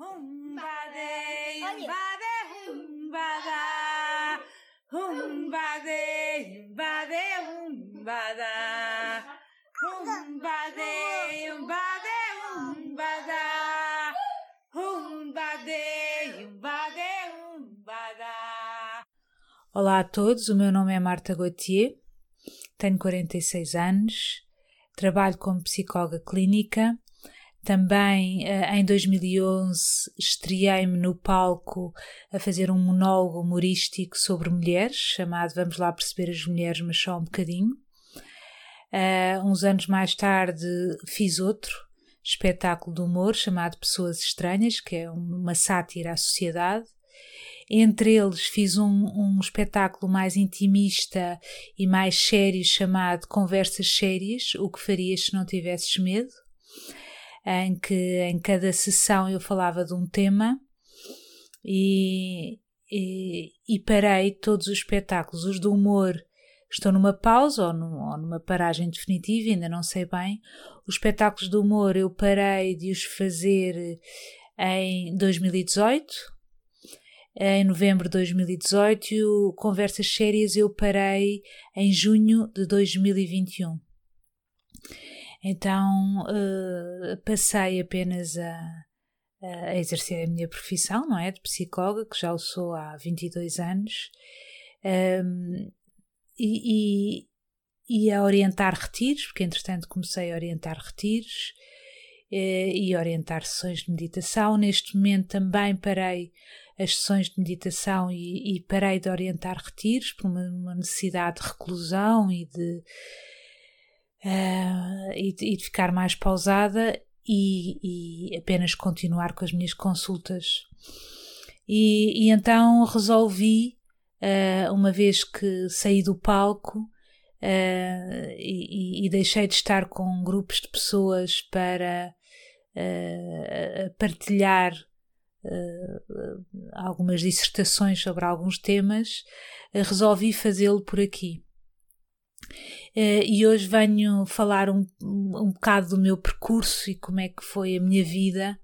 Humbade, humbade, humbada. Humbade, humbade, humbada. Humbade, humbade, humbada. Humbade, humbade, humbada. Olá a todos, o meu nome é Marta Gauthier, tenho 46 anos, trabalho como psicóloga clínica. Também eh, em 2011 estreiei-me no palco a fazer um monólogo humorístico sobre mulheres, chamado Vamos lá perceber as mulheres, mas só um bocadinho. Uh, uns anos mais tarde fiz outro espetáculo de humor chamado Pessoas Estranhas, que é uma sátira à sociedade. Entre eles fiz um, um espetáculo mais intimista e mais sério chamado Conversas Sérias, o que farias se não tivesses medo, em que em cada sessão eu falava de um tema e, e, e parei todos os espetáculos, os do humor estou numa pausa ou, num, ou, numa paragem definitiva, ainda não sei bem. Os espetáculos de humor eu parei de os fazer em 2018, em novembro de 2018, e o Conversas Sérias eu parei em junho de 2021. Então uh, passei apenas a, a exercer a minha profissão, não é? De psicóloga, que já o sou há 22 anos. Um, e, e, e, a orientar retiros, porque entretanto comecei a orientar retiros eh, e orientar sessões de meditação. Neste momento também parei as sessões de meditação e, e parei de orientar retiros por uma, uma necessidade de reclusão e de, uh, e, de, ficar mais pausada e, e, apenas continuar com as minhas consultas. E, e então resolvi uh, uma vez que saí do palco uh, e, deixei de estar com grupos de pessoas para partilhar algumas dissertações sobre alguns temas, resolvi fazê-lo por aqui. E hoje venho falar um, um bocado do meu percurso e como é que foi a minha vida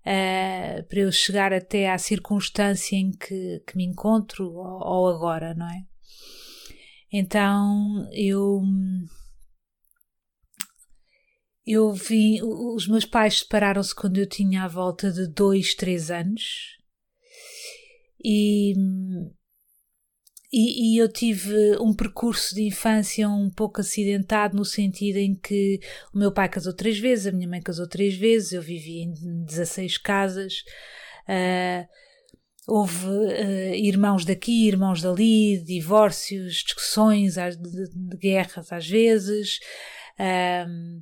uh, para eu chegar até à circunstância em que, que me encontro ou, ou agora, não é? Então eu eu vim, os meus pais separaram-se quando eu tinha à volta de dois, três anos e e, e, eu tive um percurso de infância um pouco acidentado no sentido em que o meu pai casou três vezes, a minha mãe casou três vezes, eu vivi em 16 casas. Uh, houve uh, irmãos daqui, irmãos dali, divórcios, discussões de, de, guerras às vezes. Uh,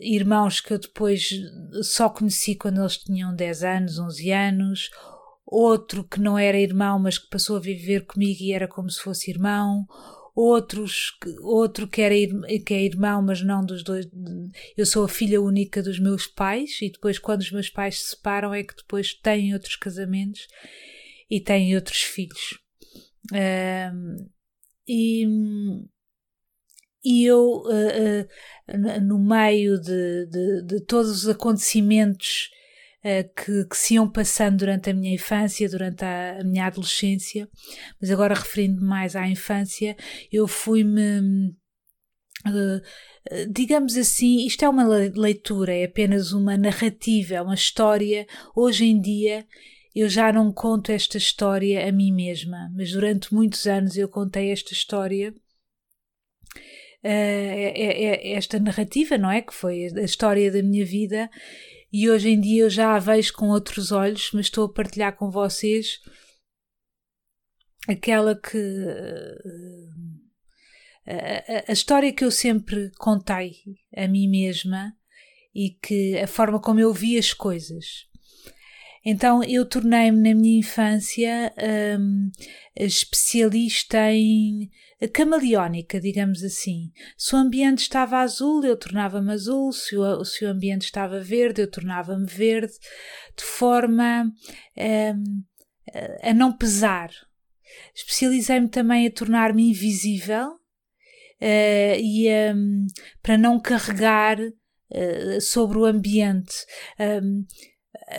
irmãos que eu depois só conheci quando eles tinham 10 anos, 11 anos, outro que não era irmão, mas que passou a viver comigo e era como se fosse irmão, outros, outro que, era, que é irmão, mas não dos dois. Eu sou a filha única dos meus pais, e depois, quando os meus pais se separam, é que depois têm outros casamentos e têm outros filhos. E, e eu, uh, uh, no meio de, de, de todos os acontecimentos que, que, se iam passando durante a minha infância, durante a, a minha adolescência, mas agora referindo mais à infância, eu fui-me. Uh, digamos assim, isto é uma leitura, é apenas uma narrativa, é uma história. Hoje em dia eu já não conto esta história a mim mesma, mas durante muitos anos eu contei esta história. Uh, esta narrativa, não é? Que foi a história da minha vida e hoje em dia eu já a vejo com outros olhos, mas estou a partilhar com vocês aquela que. Eh, a, a, a história que eu sempre contei a mim mesma e que a forma como eu vi as coisas. Então eu tornei-me na minha infância um, especialista em camaleónica, digamos assim. Se o ambiente estava azul, eu tornava-me azul, se o, se o ambiente estava verde, eu tornava-me verde, de forma um, a não pesar. Especializei-me também a tornar-me invisível uh, e um, para não carregar uh, sobre o ambiente. Um,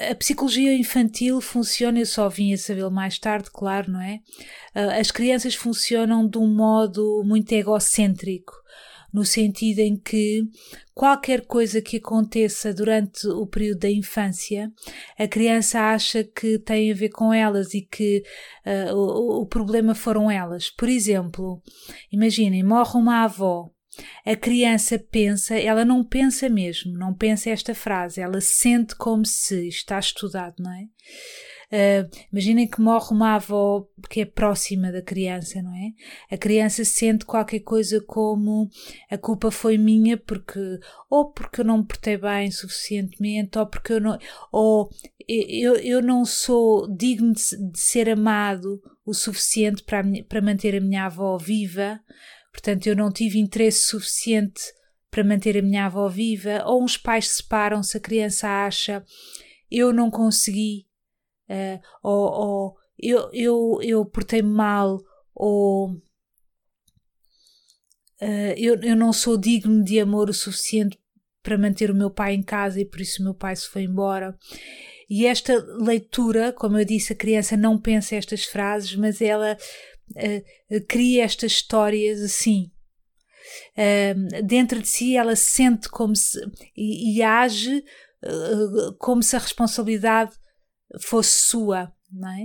a psicologia infantil funciona, eu só vim a sabê-lo mais tarde, claro, não é? As crianças funcionam de um modo muito egocêntrico, no sentido em que qualquer coisa que aconteça durante o período da infância, a criança acha que tem a ver com elas e que uh, o, o problema foram elas. Por exemplo, imaginem, morre uma avó a criança pensa, ela não pensa mesmo, não pensa esta frase, ela sente como se está estudado, não é? Uh, imaginem que morre uma avó que é próxima da criança, não é? A criança sente qualquer coisa como a culpa foi minha porque ou porque eu não me portei bem suficientemente ou porque eu não ou eu, eu não sou digno de, de ser amado o suficiente para, para manter a minha avó viva Portanto, eu não tive interesse suficiente para manter a minha avó viva, ou uns pais separam-se, a criança acha eu não consegui, uh, ou, ou, eu, eu, eu portei-me mal, ou uh, eu, eu não sou digno de amor o suficiente para manter o meu pai em casa e por isso o meu pai se foi embora. E esta leitura, como eu disse, a criança não pensa estas frases, mas ela uh, cria estas histórias assim. Uh, dentro de si ela sente como se e, e age uh, como se a responsabilidade fosse sua, não é?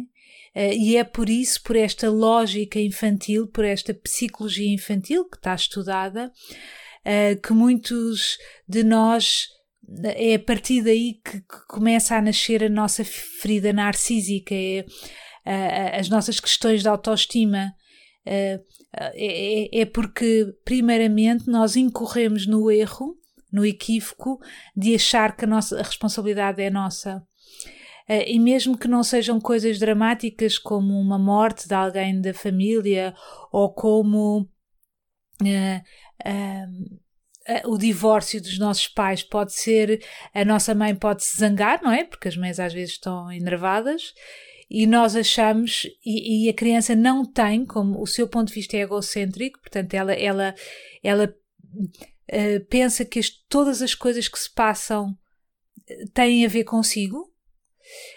Uh, e é por isso, por esta lógica infantil, por esta psicologia infantil que está estudada, que muitos de nós é a partir daí que, que começa a nascer a nossa ferida narcísica, é as nossas questões de autoestima. É, é, porque, primeiramente, nós incorremos no erro, no equívoco, de achar que a, nossa, a responsabilidade é nossa. E mesmo que não sejam coisas dramáticas como uma morte de alguém da família ou como uh, uh, o divórcio dos nossos pais, pode ser a nossa mãe pode se zangar, não é? Porque as mães às vezes estão enervadas e nós achamos, e, e, a criança não tem, como o seu ponto de vista é egocêntrico, portanto, ela, ela, ela uh, pensa que as, todas as coisas que se passam eh, têm a ver consigo.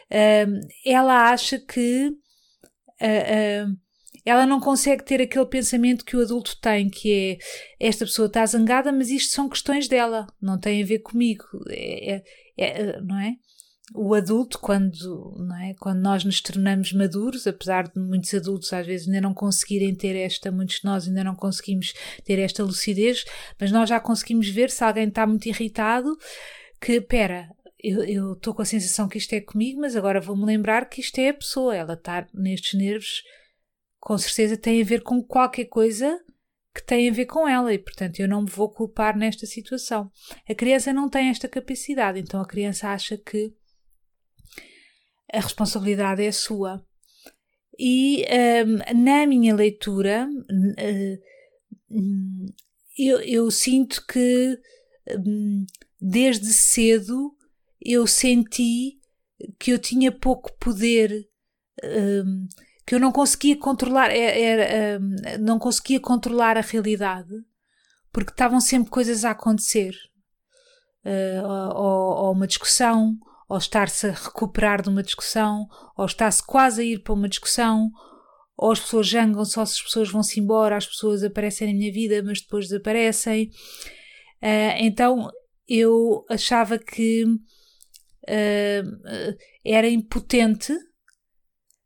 Uh, ela acha que uh, ela não consegue ter aquele pensamento que o adulto tem, que é esta pessoa está zangada, mas isto são questões dela, não tem a ver comigo, é, é, é não é? O adulto, quando, não é? quando nós nos tornamos maduros, apesar de muitos adultos às vezes ainda não conseguirem ter esta, muitos de nós ainda não conseguimos ter esta lucidez, mas nós já conseguimos ver se alguém está muito irritado, que, pera, eu estou com a sensação que isto é comigo, mas agora vou-me lembrar que isto é a pessoa, ela está nestes nervos, com certeza tem a ver com qualquer coisa que tem a ver com ela e, portanto, eu não me vou culpar nesta situação. A criança não tem esta capacidade, então a criança acha que a responsabilidade é sua. E um, na minha leitura, uh, eu, eu, sinto que um, desde cedo eu senti que eu tinha pouco poder, um, que eu não conseguia controlar, é, era, não conseguia controlar a realidade, porque estavam sempre coisas a acontecer. Uh, ou, ou uma discussão, ou estar-se a recuperar de uma discussão, ou está-se quase a ir para uma discussão, ou as pessoas jangam só se as pessoas vão-se embora, as pessoas aparecem na minha vida, mas depois desaparecem. Uh, então eu achava que uh, era impotente,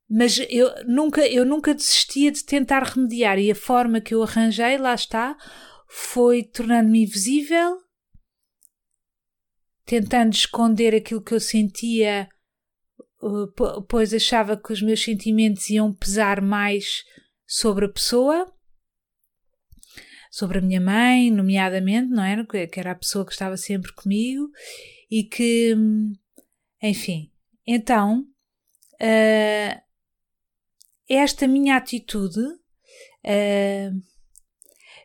mas eu nunca, eu nunca desistia de tentar remediar, e a forma que eu arranjei, lá está, foi tornando-me invisível tentando esconder aquilo que eu sentia, uh, pois achava que os meus sentimentos iam pesar mais sobre a pessoa, sobre a minha mãe, nomeadamente, não era? Que era a pessoa que estava sempre comigo e que, enfim. Então, uh, esta minha atitude uh,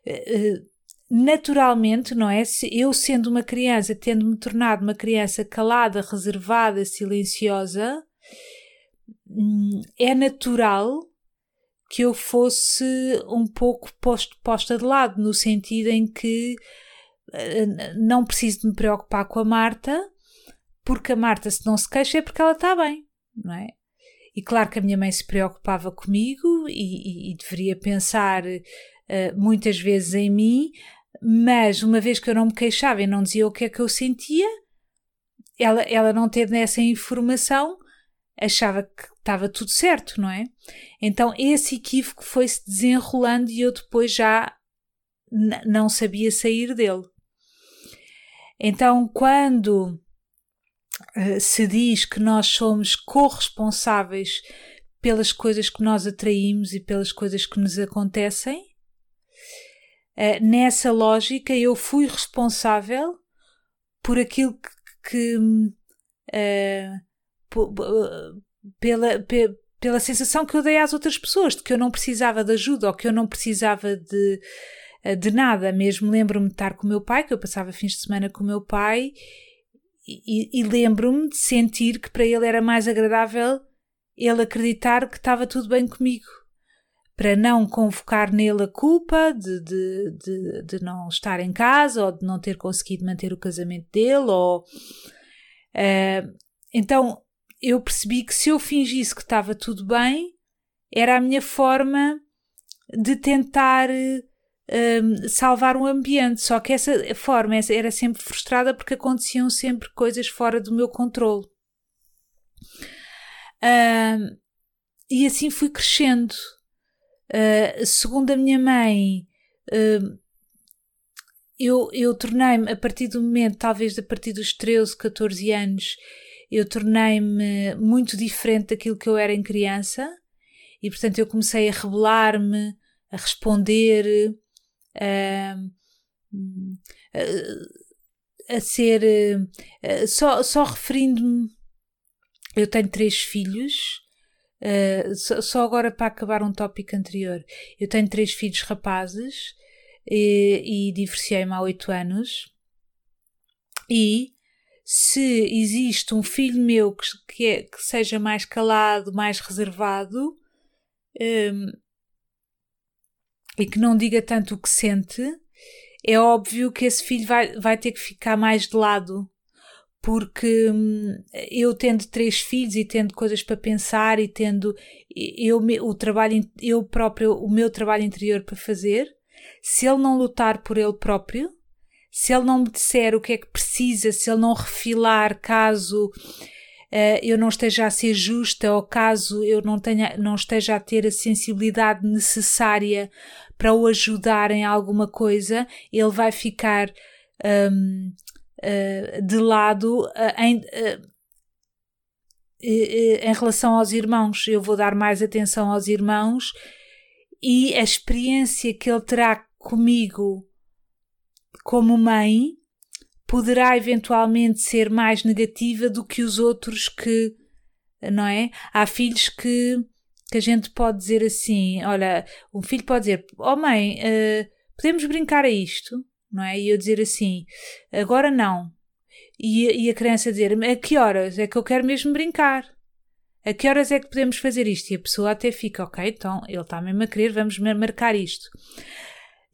uh, naturalmente, não é? Se eu sendo uma criança, tendo-me tornado uma criança calada, reservada, silenciosa, hum, é natural que eu fosse um pouco posto, posta de lado, no sentido em que eh, não preciso de me preocupar com a Marta, porque a Marta, se não se queixa, é porque ela está bem, não é? E claro que a minha mãe se preocupava comigo e, e, e deveria pensar uh, muitas vezes em mim, mas uma vez que eu não me queixava e não dizia o que é que eu sentia, ela, ela não tendo essa informação, achava que estava tudo certo, não é? Então esse equívoco foi-se desenrolando e eu depois já não sabia sair dele. Então, quando uh, se diz que nós somos corresponsáveis pelas coisas que nós atraímos e pelas coisas que nos acontecem, uh, nessa lógica eu fui responsável por aquilo que, que uh, pela, pela sensação que eu dei às outras pessoas, de que eu não precisava de ajuda ou que eu não precisava de, eh, de nada. Mesmo lembro-me de estar com o meu pai, que eu passava fins de semana com o meu pai, e, e lembro-me de sentir que para ele era mais agradável ele acreditar que estava tudo bem comigo. Para não convocar nele a culpa de, de, de, de não estar em casa ou de não ter conseguido manter o casamento dele. Ou, uh, então eu percebi que se eu fingisse que estava tudo bem, era a minha forma de tentar um, salvar o ambiente. Só que essa forma era sempre frustrada porque aconteciam sempre coisas fora do meu controle. Um, e assim fui crescendo. Uh, segundo a minha mãe, uh, eu, eu tornei-me, a partir do momento, talvez a partir dos 13, 14 anos, eu tornei-me muito diferente daquilo que eu era em criança e, portanto, eu comecei a rebelar-me, a responder, a, a, a ser. Só, só referindo-me. Eu tenho três filhos. Uh, só, só, agora para acabar um tópico anterior. Eu tenho três filhos rapazes e, e divorciei-me há oito anos. E se existe um filho meu que, que, é, que seja mais calado, mais reservado um, e que não diga tanto o que sente, é óbvio que esse filho vai, vai ter que ficar mais de lado. Porque hum, eu tendo três filhos e tendo coisas para pensar e tendo eu, o trabalho, eu próprio, o meu trabalho interior para fazer, se ele não lutar por ele próprio, se ele não me disser o que é que precisa, se ele não refilar caso uh, eu não esteja a ser justa ou caso eu não, tenha, não esteja a ter a sensibilidade necessária para o ajudar em alguma coisa, ele vai ficar um, eh, de lado uh, em, em relação aos irmãos. Eu vou dar mais atenção aos irmãos e a experiência que ele terá comigo como mãe, poderá eventualmente ser mais negativa do que os outros que, não é? Há filhos que, que a gente pode dizer assim: olha, um filho pode dizer, oh mãe, uh, podemos brincar a isto, não é? E eu dizer assim: agora não. E, e a criança dizer: a que horas é que eu quero mesmo brincar? A que horas é que podemos fazer isto? E a pessoa até fica, ok, então ele está mesmo a querer, vamos marcar isto.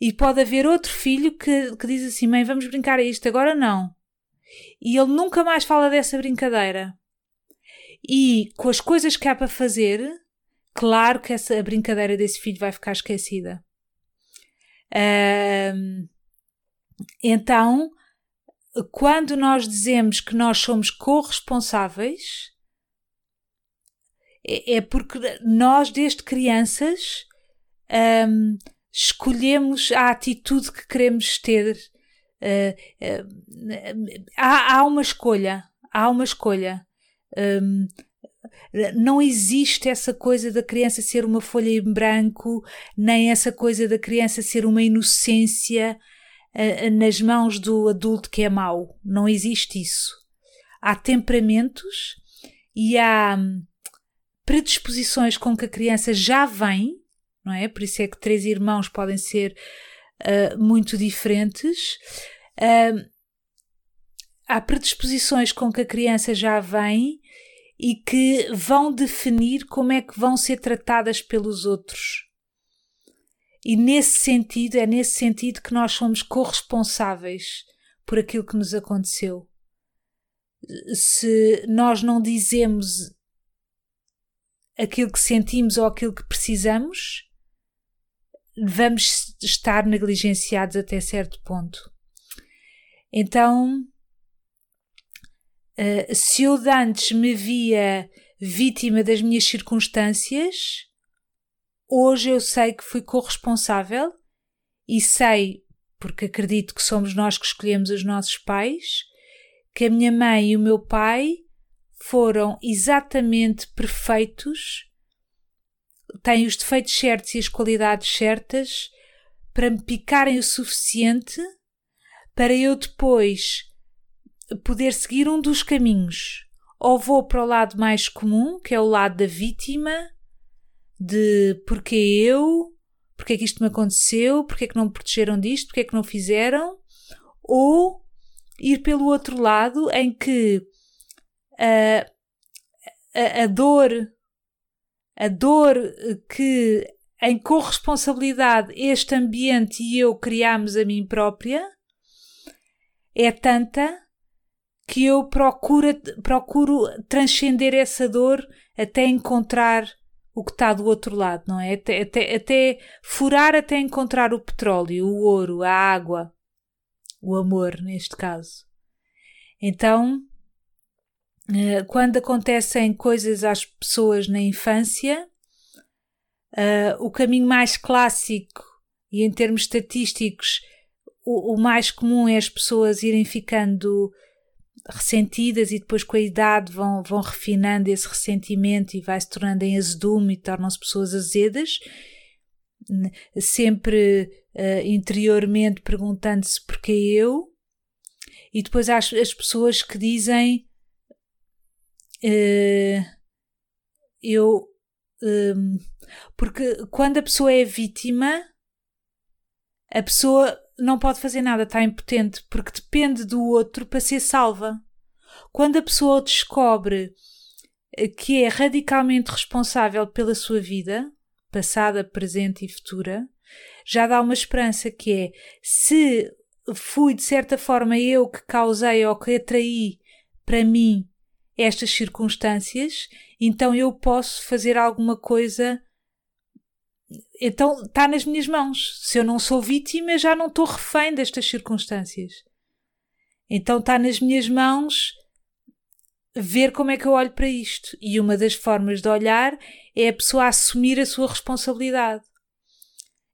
E pode haver outro filho que, que diz assim: mãe, vamos brincar a isto, agora não. E ele nunca mais fala dessa brincadeira. E com as coisas que há para fazer, claro que essa brincadeira desse filho vai ficar esquecida. Então, quando nós dizemos que nós somos corresponsáveis, é, é porque nós, desde crianças, um, escolhemos a atitude que queremos ter. Uh, uh, há, há, uma escolha, há uma escolha. Um, não existe essa coisa da criança ser uma folha em branco, nem essa coisa da criança ser uma inocência nas mãos do adulto que é mau. Não existe isso. Há temperamentos e há hum, predisposições com que a criança já vem não é? Por isso é que três irmãos podem ser uh, muito diferentes. Uh, há predisposições com que a criança já vem e que vão definir como é que vão ser tratadas pelos outros. E nesse sentido, é nesse sentido que nós somos corresponsáveis por aquilo que nos aconteceu. se nós não dizemos aquilo que sentimos ou aquilo que precisamos, vamos estar negligenciados até certo ponto. Então, uh, se eu de antes me via vítima das minhas circunstâncias, hoje eu sei que fui corresponsável e sei, porque acredito que somos nós que escolhemos os nossos pais, que a minha mãe e o meu pai foram exatamente perfeitos, têm os defeitos certos e as qualidades certas para me picarem o suficiente para eu depois poder seguir um dos caminhos. Ou vou para o lado mais comum, que é o lado da vítima, de porque eu, porque é que isto me aconteceu, porque é que não me protegeram disto, porque é que não fizeram, ou ir pelo outro lado em que a, a, a dor, a dor que em corresponsabilidade este ambiente e eu criamos a mim própria é tanta que eu procuro, procuro transcender essa dor até encontrar o que está do outro lado, não é? Até, até, até furar até encontrar o petróleo, o ouro, a água, o amor, neste caso. Então, eh, quando acontecem coisas às pessoas na infância, uh, o caminho mais clássico e em termos estatísticos, o, o, mais comum é as pessoas irem ficando ressentidas e depois com a idade vão, vão refinando esse ressentimento e vai se tornando em azedume e tornam-se pessoas azedas, sempre uh, interiormente perguntando-se porquê eu. E depois há as, as pessoas que dizem uh, eu um, porque quando a pessoa é vítima a pessoa não pode fazer nada, está impotente, porque depende do outro para ser salva. Quando a pessoa descobre eh, que é radicalmente responsável pela sua vida, passada, presente e futura, já dá uma esperança que é se fui de certa forma eu que causei ou que atraí para mim estas circunstâncias, então eu posso fazer alguma coisa. Então está nas minhas mãos. Se eu não sou vítima, já não estou refém destas circunstâncias. Então está nas minhas mãos ver como é que eu olho para isto. E uma das formas de olhar é a pessoa assumir a sua responsabilidade.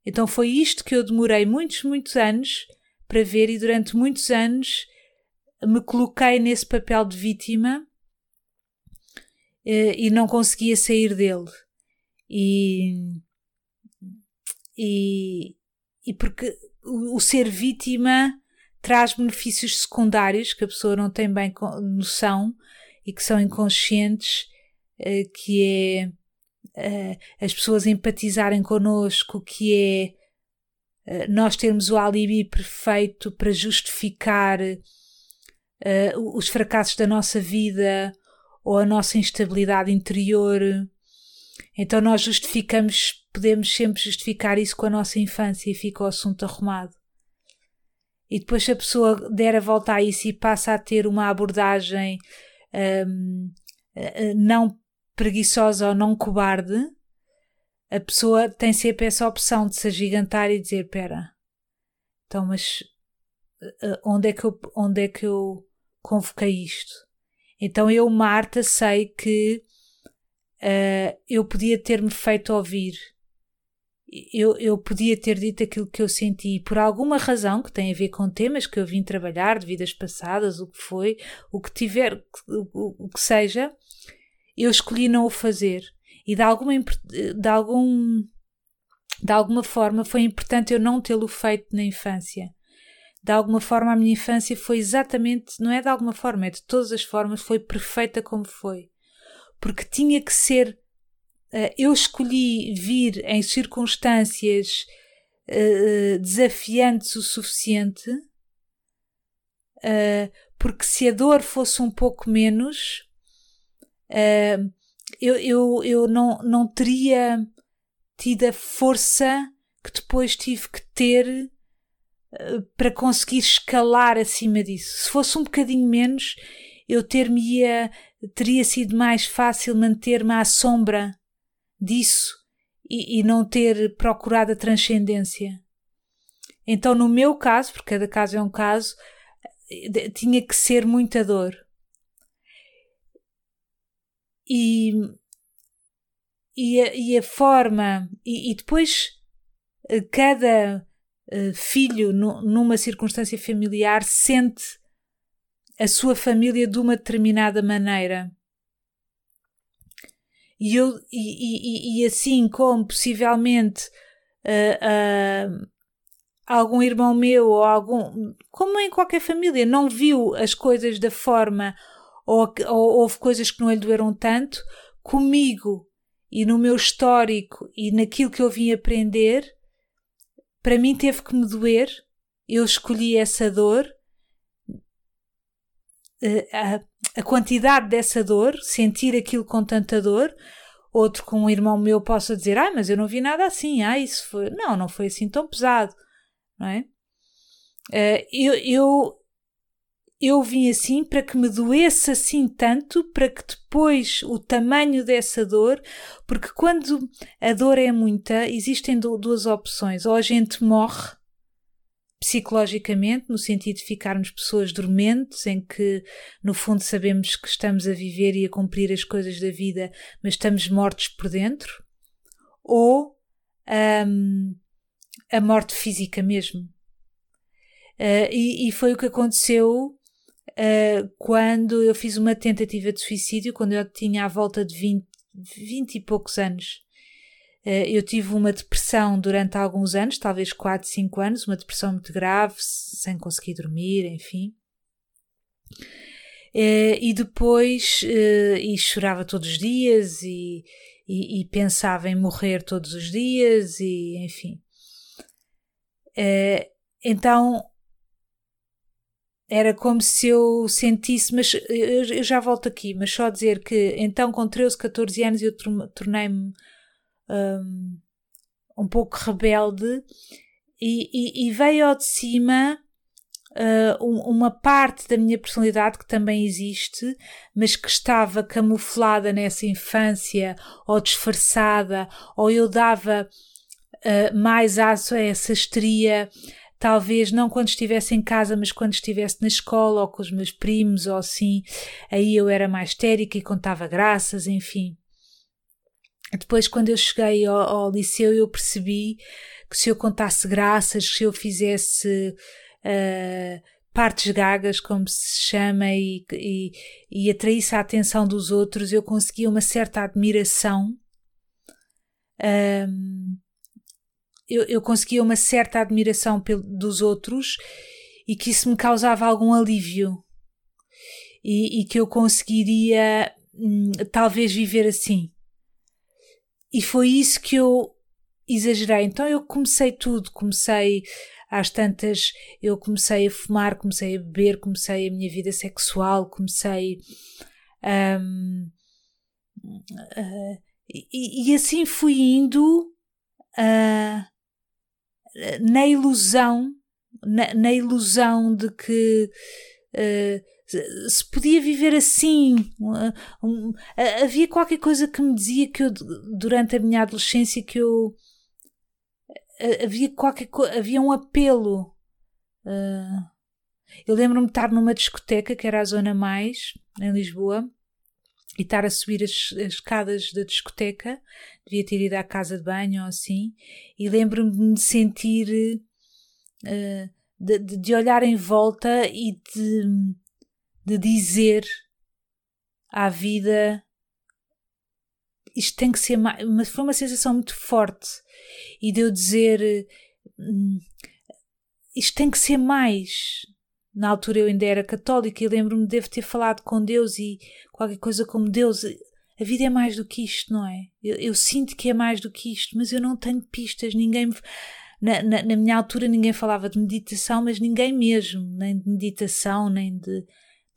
Então foi isto que eu demorei muitos, muitos anos para ver, e durante muitos anos me coloquei nesse papel de vítima eh, e não conseguia sair dele. E, e, e porque o, o ser vítima traz benefícios secundários que a pessoa não tem bem noção e que são inconscientes, eh, que é eh, as pessoas empatizarem connosco, que é nós termos o alibi perfeito para justificar os fracassos da nossa vida ou a nossa instabilidade interior. Então nós justificamos, podemos sempre justificar isso com a nossa infância e fica o assunto arrumado. E depois, se a pessoa der a volta a isso e passa a ter uma abordagem um, eh, não preguiçosa ou não cobarde, a pessoa tem sempre essa opção de se agigantar e dizer: Pera, então, mas eh, onde é que eu, onde é que eu convoquei isto? Então eu, Marta, sei que uh, eu podia ter-me feito ouvir. Eu, eu podia ter dito aquilo que eu senti por alguma razão que tem a ver com temas que eu vim trabalhar, de vidas passadas, o que foi, o que tiver, o, o que seja, eu escolhi não o fazer. E de alguma, de algum, de alguma forma foi importante eu não tê-lo feito na infância de alguma forma a minha infância foi exatamente, não é de alguma forma, é de todas as formas, foi perfeita como foi. Porque tinha que ser. Uh, eu escolhi vir em circunstâncias uh, desafiantes o suficiente, uh, porque se a dor fosse um pouco menos, eu, eu, eu não, não teria tido a força que depois tive que ter para conseguir escalar acima disso. Se fosse um bocadinho menos, eu ter-me teria sido mais fácil manter-me à sombra disso e, e não ter procurado a transcendência. Então, no meu caso, porque cada caso é um caso, tinha que ser muita dor. E, e, a, e a forma, e, e depois eh, cada uh, filho numa circunstância familiar sente a sua família de uma determinada maneira. E, eu, e, e, e assim como possivelmente uh, uh, algum irmão meu ou algum, como em qualquer família, não viu as coisas da forma ou, ou houve coisas que não lhe doeram tanto, comigo e no meu histórico e naquilo que eu vim aprender, para mim teve que me doer. Eu escolhi essa dor, eh, a, a quantidade dessa dor, sentir aquilo com tanta dor, outro com um irmão meu possa dizer, ah, mas eu não vi nada assim, ah, isso foi, não, não foi assim tão pesado não é? Uh, eu, eu, eu vim assim para que me doesse assim tanto, para que depois o tamanho dessa dor, porque quando a dor é muita, existem duas opções: ou a gente morre psicologicamente, no sentido de ficarmos pessoas dormentes, em que no fundo sabemos que estamos a viver e a cumprir as coisas da vida, mas estamos mortos por dentro, ou um, a morte física mesmo. Uh, e, e, foi o que aconteceu uh, quando eu fiz uma tentativa de suicídio, quando eu tinha à volta de 20, 20 e poucos anos. Uh, eu tive uma depressão durante alguns anos, talvez 4, 5 anos, uma depressão muito grave, sem conseguir dormir, enfim. e depois, e chorava todos os dias, e, e, e pensava em morrer todos os dias, e enfim. Então era como se eu sentisse, mas eu, já volto aqui, mas só dizer que então com 13, 14 anos eu tornei-me um, um, pouco rebelde e, e, e veio ao de cima uh, uma parte da minha personalidade que também existe, mas que estava camuflada nessa infância ou disfarçada, ou eu dava uh, mais aço a essa histeria, talvez não quando estivesse em casa, mas quando estivesse na escola ou com os meus primos ou assim, aí eu era mais histérica e contava graças, enfim. Depois, quando eu cheguei ao, ao liceu, eu percebi que se eu contasse graças, se eu fizesse uh, partes gagas, como se chama, e, e, e atraísse a atenção dos outros, eu conseguia uma certa admiração. Um, eu, eu conseguia uma certa admiração dos outros e que isso me causava algum alívio e, e que eu conseguiria hum, talvez viver assim. E foi isso que eu exagerei. Então eu comecei tudo, comecei às tantas, eu comecei a fumar, comecei a beber, comecei a minha vida sexual, comecei um, uh, e, e, assim fui indo uh, na ilusão, na, na ilusão de que uh, se podia viver assim. Havia qualquer coisa que me dizia que eu, durante a minha adolescência, que eu havia qualquer havia um apelo. eu lembro-me de estar numa discoteca que era a Zona Mais, em Lisboa, e estar a subir as, as escadas da discoteca, devia ter ido à casa de banho ou assim, e lembro-me de me sentir, uh, de, de, olhar em volta e de, de dizer à vida isto tem que ser mais, mas foi uma sensação muito forte e de eu dizer hum, isto tem que ser mais na altura eu ainda era católica e lembro-me de ter falado com Deus e qualquer coisa como Deus. A vida é mais do que isto, não é? Eu, eu sinto que é mais do que isto, mas eu não tenho pistas. Ninguém me, na, na, na, minha altura ninguém falava de meditação, mas ninguém mesmo, nem de meditação, nem de,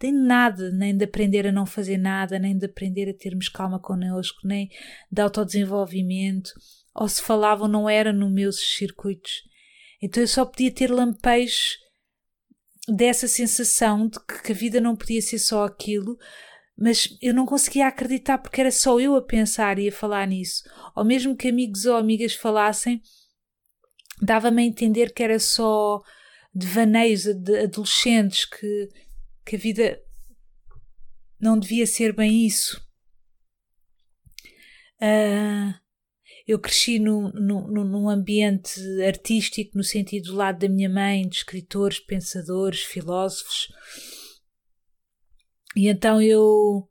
de nada, nem de aprender a não fazer nada, nem de aprender a termos calma connosco, nem de autodesenvolvimento. Ou se falavam, não era nos meus circuitos. Então eu só podia ter lampejos dessa sensação de que, a vida não podia ser só aquilo, mas eu não conseguia acreditar porque era só eu a pensar e a falar nisso. Ou mesmo que amigos ou amigas falassem, dava-me a entender que era só devaneios de adolescentes, que, que a vida não devia ser bem isso. Uh, eu cresci no, no, num ambiente artístico, no sentido do lado da minha mãe, de escritores, pensadores, filósofos. E então eu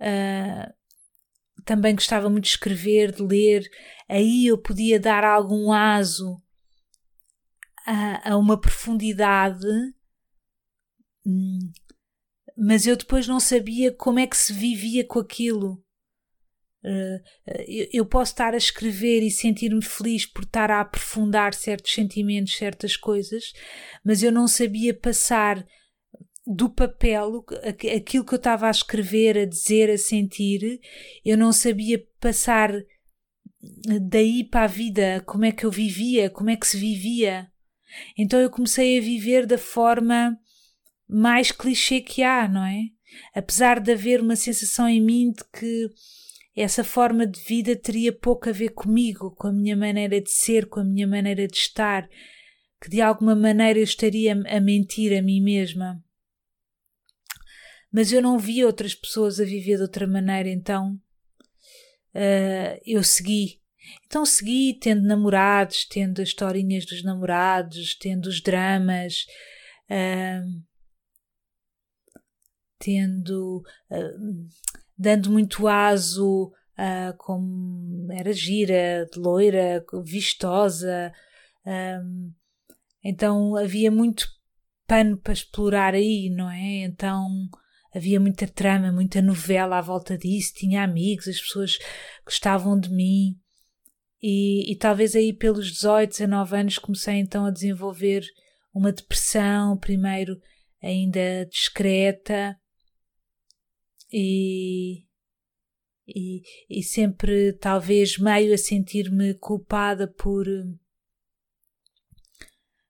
uh, também gostava muito de escrever, de ler. Aí eu podia dar algum aso a, a uma profundidade, hum, mas eu depois não sabia como é que se vivia com aquilo. Uh, eu posso estar a escrever e sentir-me feliz por estar a aprofundar certos sentimentos, certas coisas, mas eu não sabia passar do papel aquilo que eu estava a escrever, a dizer, a sentir, eu não sabia passar daí para a vida, como é que eu vivia, como é que se vivia. Então eu comecei a viver da forma mais clichê que há, não é? Apesar de haver uma sensação em mim de que essa forma de vida teria pouco a ver comigo, com a minha maneira de ser, com a minha maneira de estar, que de alguma maneira eu estaria a mentir a mim mesma. Mas eu não via outras pessoas a viver de outra maneira, então uh, eu segui. Então segui tendo namorados, tendo as historinhas dos namorados, tendo os dramas, uh, tendo. Uh, dando muito aso uh, como era gira, loira, vistosa. Um, então havia muito pano para explorar aí, não é? Então havia muita trama, muita novela à volta disso, tinha amigos, as pessoas gostavam de mim. E, e talvez aí pelos 18, 19 anos comecei então a desenvolver uma depressão, primeiro ainda discreta, e, e, e sempre talvez meio a sentir-me culpada por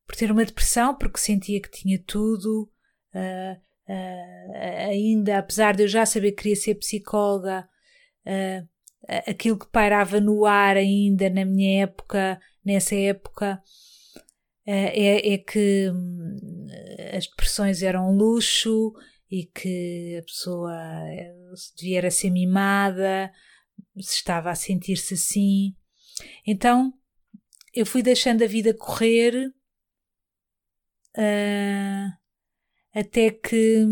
por ter uma depressão porque sentia que tinha tudo uh, uh, ainda apesar de eu já saber que queria ser psicóloga uh, aquilo que pairava no ar ainda na minha época nessa época é, é que hum, as depressões eram um luxo e que a pessoa devia a ser mimada, se estava a sentir-se assim. Então eu fui deixando a vida correr uh, até que,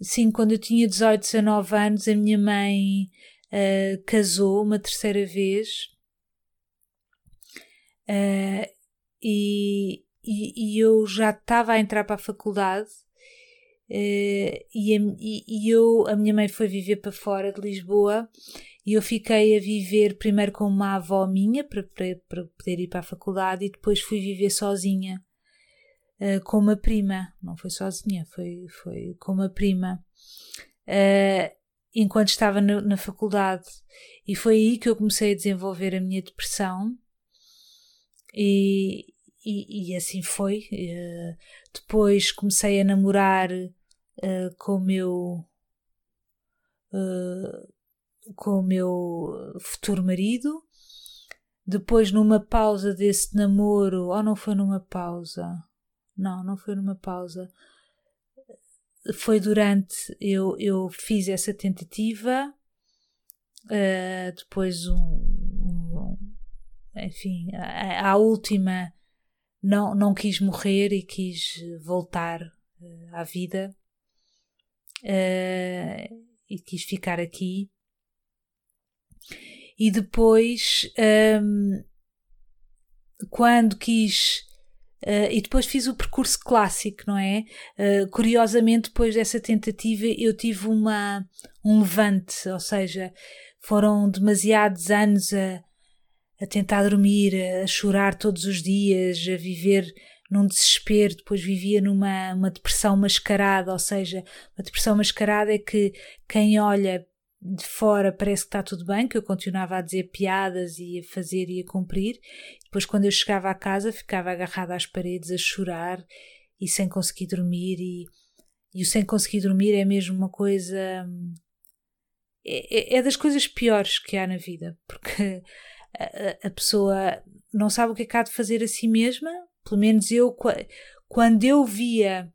sim, quando eu tinha 18, 19 anos, a minha mãe uh, casou uma terceira vez. Uh, e, e, e eu já estava a entrar para a faculdade Uh, e, a, e, eu, a minha mãe foi viver para fora de Lisboa e eu fiquei a viver primeiro com uma avó minha para, para, para poder ir para a faculdade e depois fui viver sozinha uh, com uma prima. Não foi sozinha, foi, foi com uma prima. Uh, enquanto estava no, na faculdade. E foi aí que eu comecei a desenvolver a minha depressão. E, e, e assim foi. depois comecei a namorar uh, com o meu uh, com o meu futuro marido. Depois, numa pausa desse namoro, ou não foi numa pausa? Não, não foi numa pausa. Foi durante. Eu, eu fiz essa tentativa. Uh, depois, um, um, enfim, a, a, última não, não quis morrer e quis voltar uh, à vida uh, e quis ficar aqui. E depois, um, ehm, quando quis. Uh, e depois fiz o percurso clássico, não é? Uh, curiosamente, depois dessa tentativa, eu tive uma, um levante, ou seja, foram demasiados anos a, a tentar dormir, a chorar todos os dias, a viver num desespero, depois vivia numa uma depressão mascarada, ou seja, uma depressão mascarada é que quem olha de fora parece que está tudo bem, que eu continuava a dizer piadas e a fazer e a cumprir. Depois, quando eu chegava à casa, ficava agarrada às paredes a chorar e sem conseguir dormir. E, e o sem conseguir dormir é mesmo uma coisa é, é, é das coisas piores que há na vida porque a, pessoa não sabe o que é que há de fazer a si mesma pelo menos eu quando eu via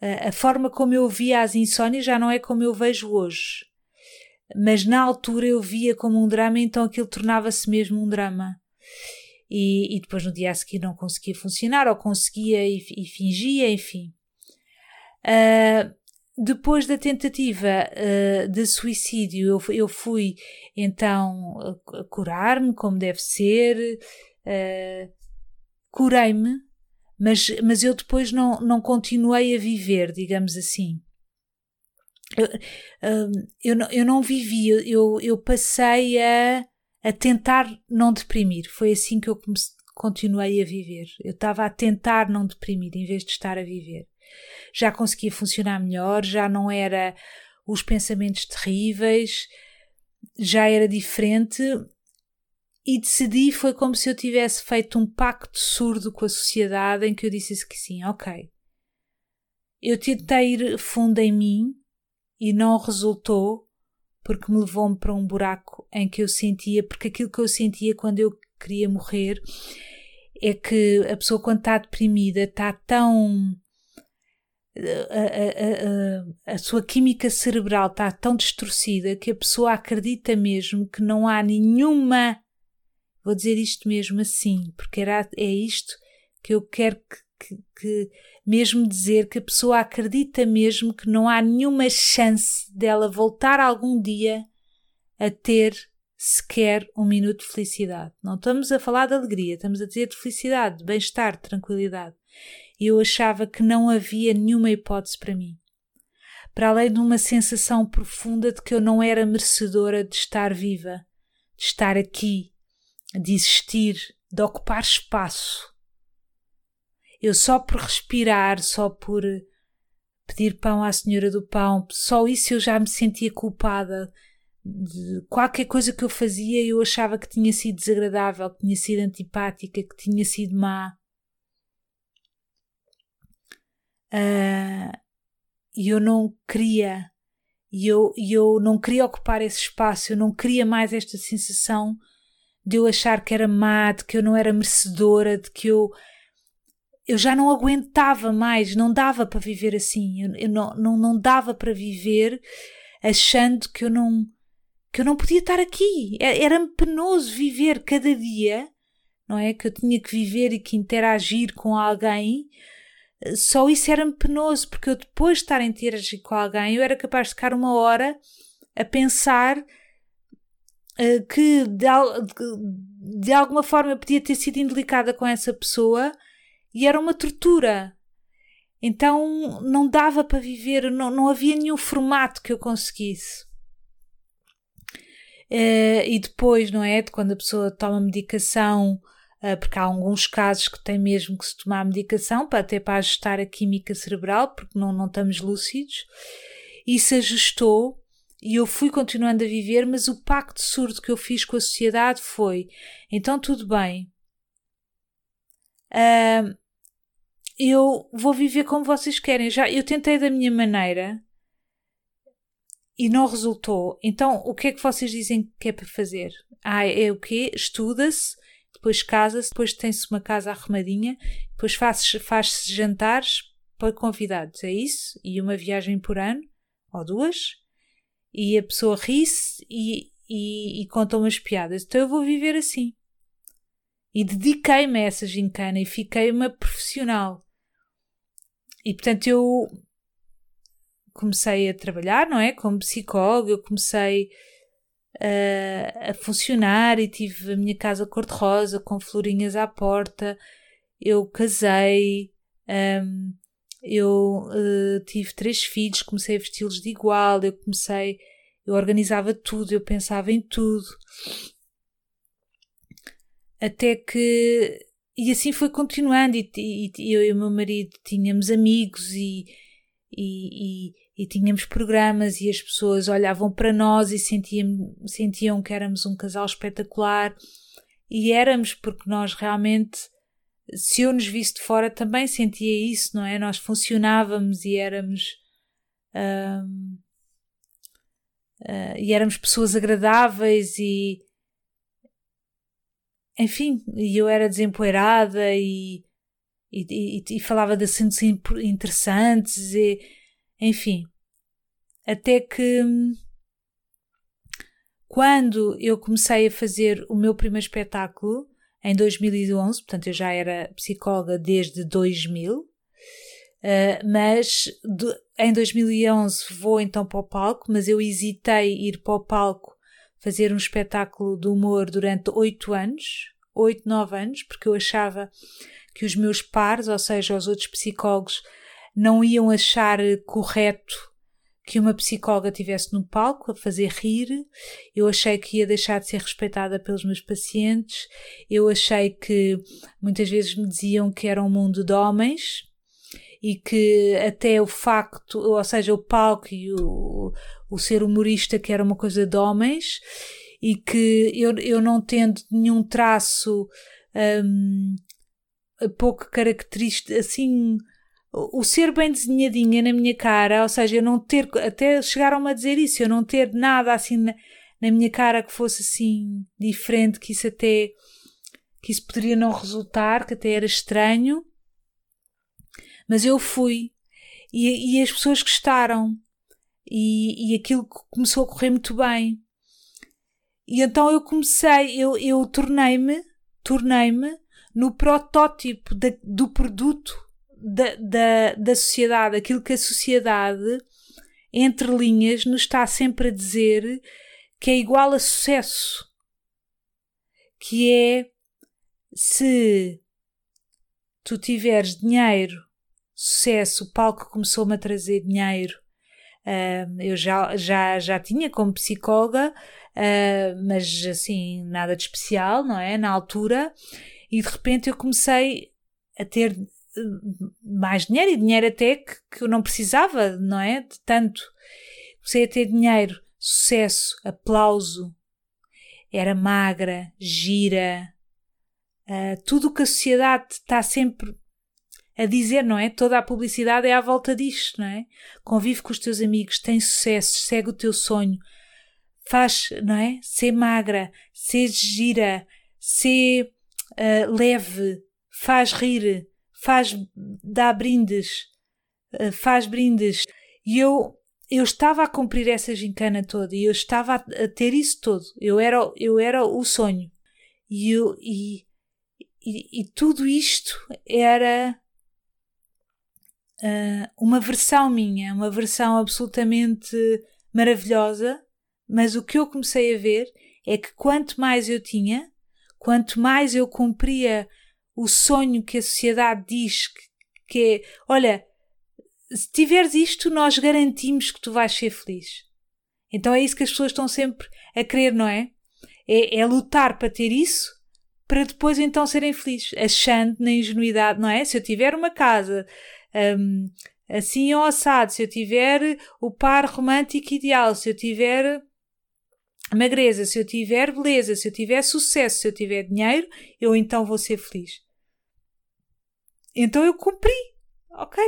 a, a forma como eu via as insónias já não é como eu vejo hoje mas na altura eu via como um drama, então aquilo tornava-se mesmo um drama. E, e, depois no dia a seguir não conseguia funcionar, ou conseguia e, e fingia, enfim. Uh, depois da tentativa uh, de suicídio, eu, eu fui então curar-me como deve ser, uh, curei-me, mas, mas eu depois não, não continuei a viver, digamos assim. Eu, eu, não, eu não vivi, eu, eu passei a, a tentar não deprimir. Foi assim que eu comecei, continuei a viver. Eu estava a tentar não deprimir em vez de estar a viver. Já conseguia funcionar melhor, já não era os pensamentos terríveis, já era diferente e decidi foi como se eu tivesse feito um pacto surdo com a sociedade em que eu disse que sim, ok. Eu tentei ir fundo em mim e não resultou porque me levou-me para um buraco em que eu sentia, porque aquilo que eu sentia quando eu queria morrer é que a pessoa quando está deprimida está tão a, a, a, sua química cerebral está tão distorcida que a pessoa acredita mesmo que não há nenhuma vou dizer isto mesmo assim, porque era, é isto que eu quero que, que, que mesmo dizer que a pessoa acredita mesmo que não há nenhuma chance dela voltar algum dia a ter sequer um minuto de felicidade. Não estamos a falar de alegria, estamos a dizer de felicidade, de bem-estar, de tranquilidade. E eu achava que não havia nenhuma hipótese para mim. Para além de uma sensação profunda de que eu não era merecedora de estar viva, de estar aqui, de existir, de ocupar espaço eu só por respirar, só por pedir pão à senhora do pão, só isso eu já me sentia culpada. De qualquer coisa que eu fazia, eu achava que tinha sido desagradável, que tinha sido antipática, que tinha sido má. Uh, e eu não queria, e eu, eu não queria ocupar esse espaço, eu não queria mais esta sensação de eu achar que era má, de que eu não era merecedora, de que eu eu já não aguentava mais, não dava para viver assim, eu, eu não, não, não dava para viver achando que eu não que eu não podia estar aqui. É, era-me penoso viver cada dia, não é? Que eu tinha que viver e que interagir com alguém. Só isso era-me penoso, porque eu depois de estar a interagir com alguém, eu era capaz de ficar uma hora a pensar uh, que de, de alguma forma podia ter sido indelicada com essa pessoa e era uma tortura. Então não dava para viver, não, não havia nenhum formato que eu conseguisse. Uh, e depois, não é? De quando a pessoa toma medicação, porque há alguns casos que tem mesmo que se tomar medicação para até para ajustar a química cerebral, porque não, não estamos lúcidos. Isso ajustou e eu fui continuando a viver, mas o pacto surdo que eu fiz com a sociedade foi: então tudo bem, uh, eu vou viver como vocês querem. Já eu tentei da minha maneira e não resultou. Então, o que é que vocês dizem que é para fazer? Ah, é o quê? Estuda-se, depois casa-se, depois tem-se uma casa arrumadinha, depois faz-se faz jantares para convidados, é isso? E uma viagem por ano, ou duas, e a pessoa ri-se e, e, e conta umas piadas. Então eu vou viver assim. E dediquei-me a essa gincana e fiquei uma profissional. E portanto eu comecei a trabalhar, não é? Como psicóloga, eu comecei a, a funcionar e tive a minha casa cor-de-rosa com florinhas à porta. Eu casei, um, eu uh, tive três filhos, comecei a vesti-los de igual, eu comecei, eu organizava tudo, eu pensava em tudo. Até que e assim foi continuando, e, e, e, eu e o meu marido tínhamos amigos e, e, e, tínhamos programas, e as pessoas olhavam para nós e sentiam, sentiam que éramos um casal espetacular, e éramos porque nós realmente se eu nos visse de fora também sentia isso, não é? Nós funcionávamos e éramos. Um, uh, e éramos pessoas agradáveis e. Enfim, e eu era desempoeirada e, e, e, e falava de assuntos interessantes e. Enfim. Até que. Quando eu comecei a fazer o meu primeiro espetáculo, em 2011, portanto eu já era psicóloga desde 2000, uh, mas de, em 2011 vou então para o palco, mas eu hesitei ir para o palco fazer um espetáculo de humor durante oito anos, oito, nove anos, porque eu achava que os meus pares, ou seja, os outros psicólogos, não iam achar correto que uma psicóloga tivesse no palco a fazer rir. Eu achei que ia deixar de ser respeitada pelos meus pacientes. Eu achei que muitas vezes me diziam que era um mundo de homens e que até o facto, ou seja, o palco e o, o ser humorista que era uma coisa de homens e que eu, eu não tendo nenhum traço um, pouco característico, assim, o ser bem desenhadinha na minha cara, ou seja, eu não ter, até chegaram-me a dizer isso, eu não ter nada assim na, na, minha cara que fosse assim diferente, que isso até, que isso poderia não resultar, que até era estranho, mas eu fui e, e as pessoas gostaram e, e aquilo começou a correr muito bem. E então eu comecei, eu, eu tornei-me, tornei-me no protótipo de, do produto da, da, da sociedade, aquilo que a sociedade, entre linhas, nos está sempre a dizer que é igual a sucesso. Que é se tu tiveres dinheiro, sucesso, o palco começou-me a trazer dinheiro. Uh, eu já, já, já tinha como psicóloga, uh, mas assim, nada de especial, não é? Na altura, e de repente eu comecei a ter mais dinheiro e dinheiro até que, que eu não precisava, não é? De tanto. Comecei a ter dinheiro, sucesso, aplauso. Era magra, gira. Uh, tudo o que a sociedade está sempre a dizer, não é? Toda a publicidade é à volta disto, não é? Convive com os teus amigos, tem sucesso, segue o teu sonho, faz, não é? Ser magra, ser gira, ser uh, leve, faz rir, faz, dá brindes, eh, faz brindes. E eu, eu estava a cumprir essa gincana toda e eu estava a, a ter isso todo. Eu era, eu era o sonho. E, eu, e, e, e tudo isto era uh, uma versão minha, uma versão absolutamente maravilhosa. Mas o que eu comecei a ver é que quanto mais eu tinha, quanto mais eu cumpria o sonho que a sociedade diz que, que é: olha, se tiveres isto, nós garantimos que tu vais ser feliz. Então é isso que as pessoas estão sempre a querer, não é? É, é lutar para ter isso, para depois então serem felizes, achando na ingenuidade, não é? Se eu tiver uma casa um, assim ou assado, se eu tiver o par romântico ideal, se eu tiver magreza, se eu tiver beleza, se eu tiver sucesso, se eu tiver dinheiro, eu então vou ser feliz. Então eu cumpri. Ok.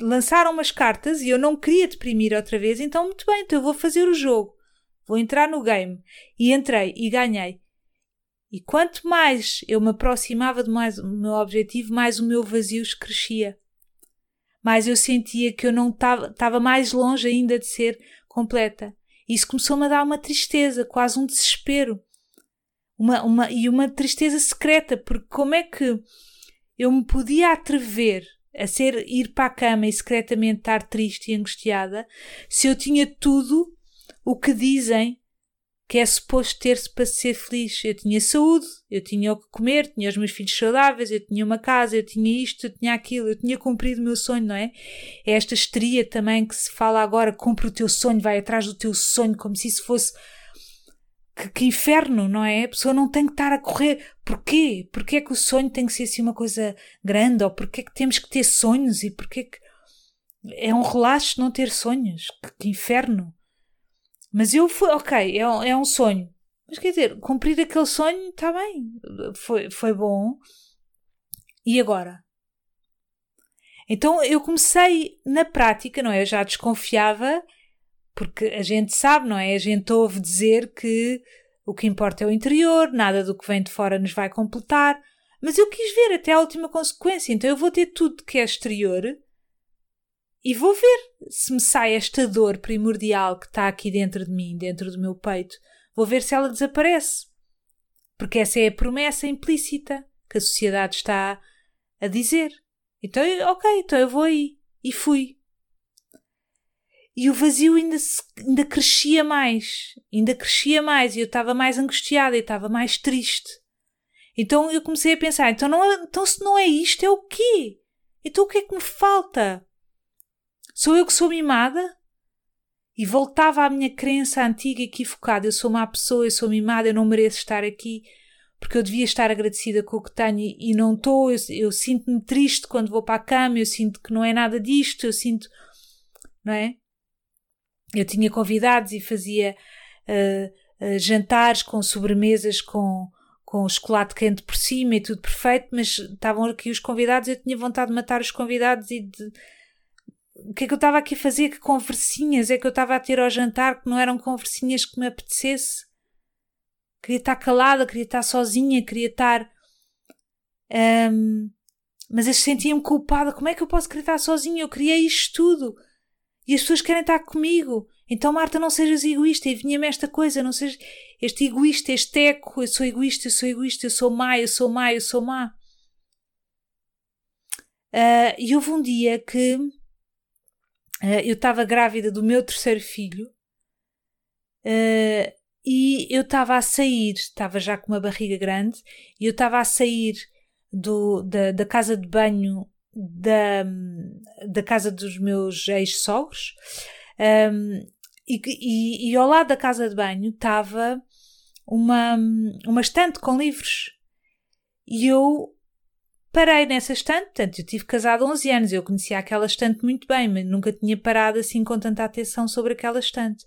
Lançaram umas cartas e eu não queria deprimir outra vez, então muito bem, então eu vou fazer o jogo. Vou entrar no game. E entrei e ganhei. E quanto mais eu me aproximava do meu objetivo, mais o meu vazio crescia. Mais eu sentia que eu não estava mais longe ainda de ser completa. Isso começou-me a dar uma tristeza, quase um desespero. Uma, uma, e uma tristeza secreta, porque como é que eu me podia atrever a ser ir para a cama e secretamente estar triste e angustiada se eu tinha tudo o que dizem que é suposto ter-se para ser feliz. Eu tinha saúde, eu tinha o que comer, tinha os meus filhos saudáveis, eu tinha uma casa, eu tinha isto, eu tinha aquilo, eu tinha cumprido o meu sonho, não é? É esta histeria também que se fala agora: cumpre o teu sonho, vai atrás do teu sonho, como se isso fosse que, que, inferno, não é? A pessoa não tem que estar a correr. Porquê? Porquê é que o sonho tem que ser assim uma coisa grande? Ou porquê é que temos que ter sonhos? E porquê que. É um relaxo não ter sonhos. Que, que inferno. Mas eu fui, ok, é um, é um sonho. Mas quer dizer, cumprir aquele sonho está bem. Foi, foi bom. E agora? Então eu comecei na prática, não é? Eu já desconfiava, porque a gente sabe, não é? A gente ouve dizer que o que importa é o interior, nada do que vem de fora nos vai completar. Mas eu quis ver até a última consequência, então eu vou ter tudo que é exterior e vou ver se me sai esta dor primordial que está aqui dentro de mim, dentro do meu peito. Vou ver se ela desaparece. Porque essa é a promessa implícita que a sociedade está a dizer. Então, ok, então eu vou aí. E fui. E o vazio ainda, ainda crescia mais. Ainda crescia mais. E eu estava mais angustiada, e estava mais triste. Então eu comecei a pensar: então, não é, então se não é isto, é o quê? Então o que é que me falta? Sou eu que sou mimada? E voltava à minha crença antiga equivocada: eu sou má pessoa, eu sou mimada, eu não mereço estar aqui porque eu devia estar agradecida com o que tenho e não estou. Eu, eu sinto-me triste quando vou para a cama, eu sinto que não é nada disto, eu sinto. Não é? Eu tinha convidados e fazia uh, uh, jantares com sobremesas com, com chocolate quente por cima e tudo perfeito, mas estavam aqui os convidados e eu tinha vontade de matar os convidados e de. O que é que eu estava aqui a fazer? Que conversinhas é que eu estava a ter ao jantar que não eram conversinhas que me apetecesse? Queria estar calada, queria estar sozinha, queria estar. Um, mas eu sentia-me culpada. Como é que eu posso querer estar sozinha? Eu criei isto tudo. E as pessoas querem estar comigo. Então, Marta, não sejas egoísta. E vinha-me esta coisa, não sejas este egoísta, este eco. Eu sou egoísta, eu sou egoísta, eu sou má, eu sou má, eu sou má. Uh, e houve um dia que eu estava grávida do meu terceiro filho. Uh, e eu estava a sair, estava já com uma barriga grande, e eu estava a sair do, da, da casa de banho da, da casa dos meus ex-sogros, um, e, e, e, ao lado da casa de banho estava uma, uma estante com livros. E eu parei nessa estante, portanto, eu tive casado 11 anos, eu conhecia aquela estante muito bem, mas nunca tinha parado assim com tanta atenção sobre aquela estante.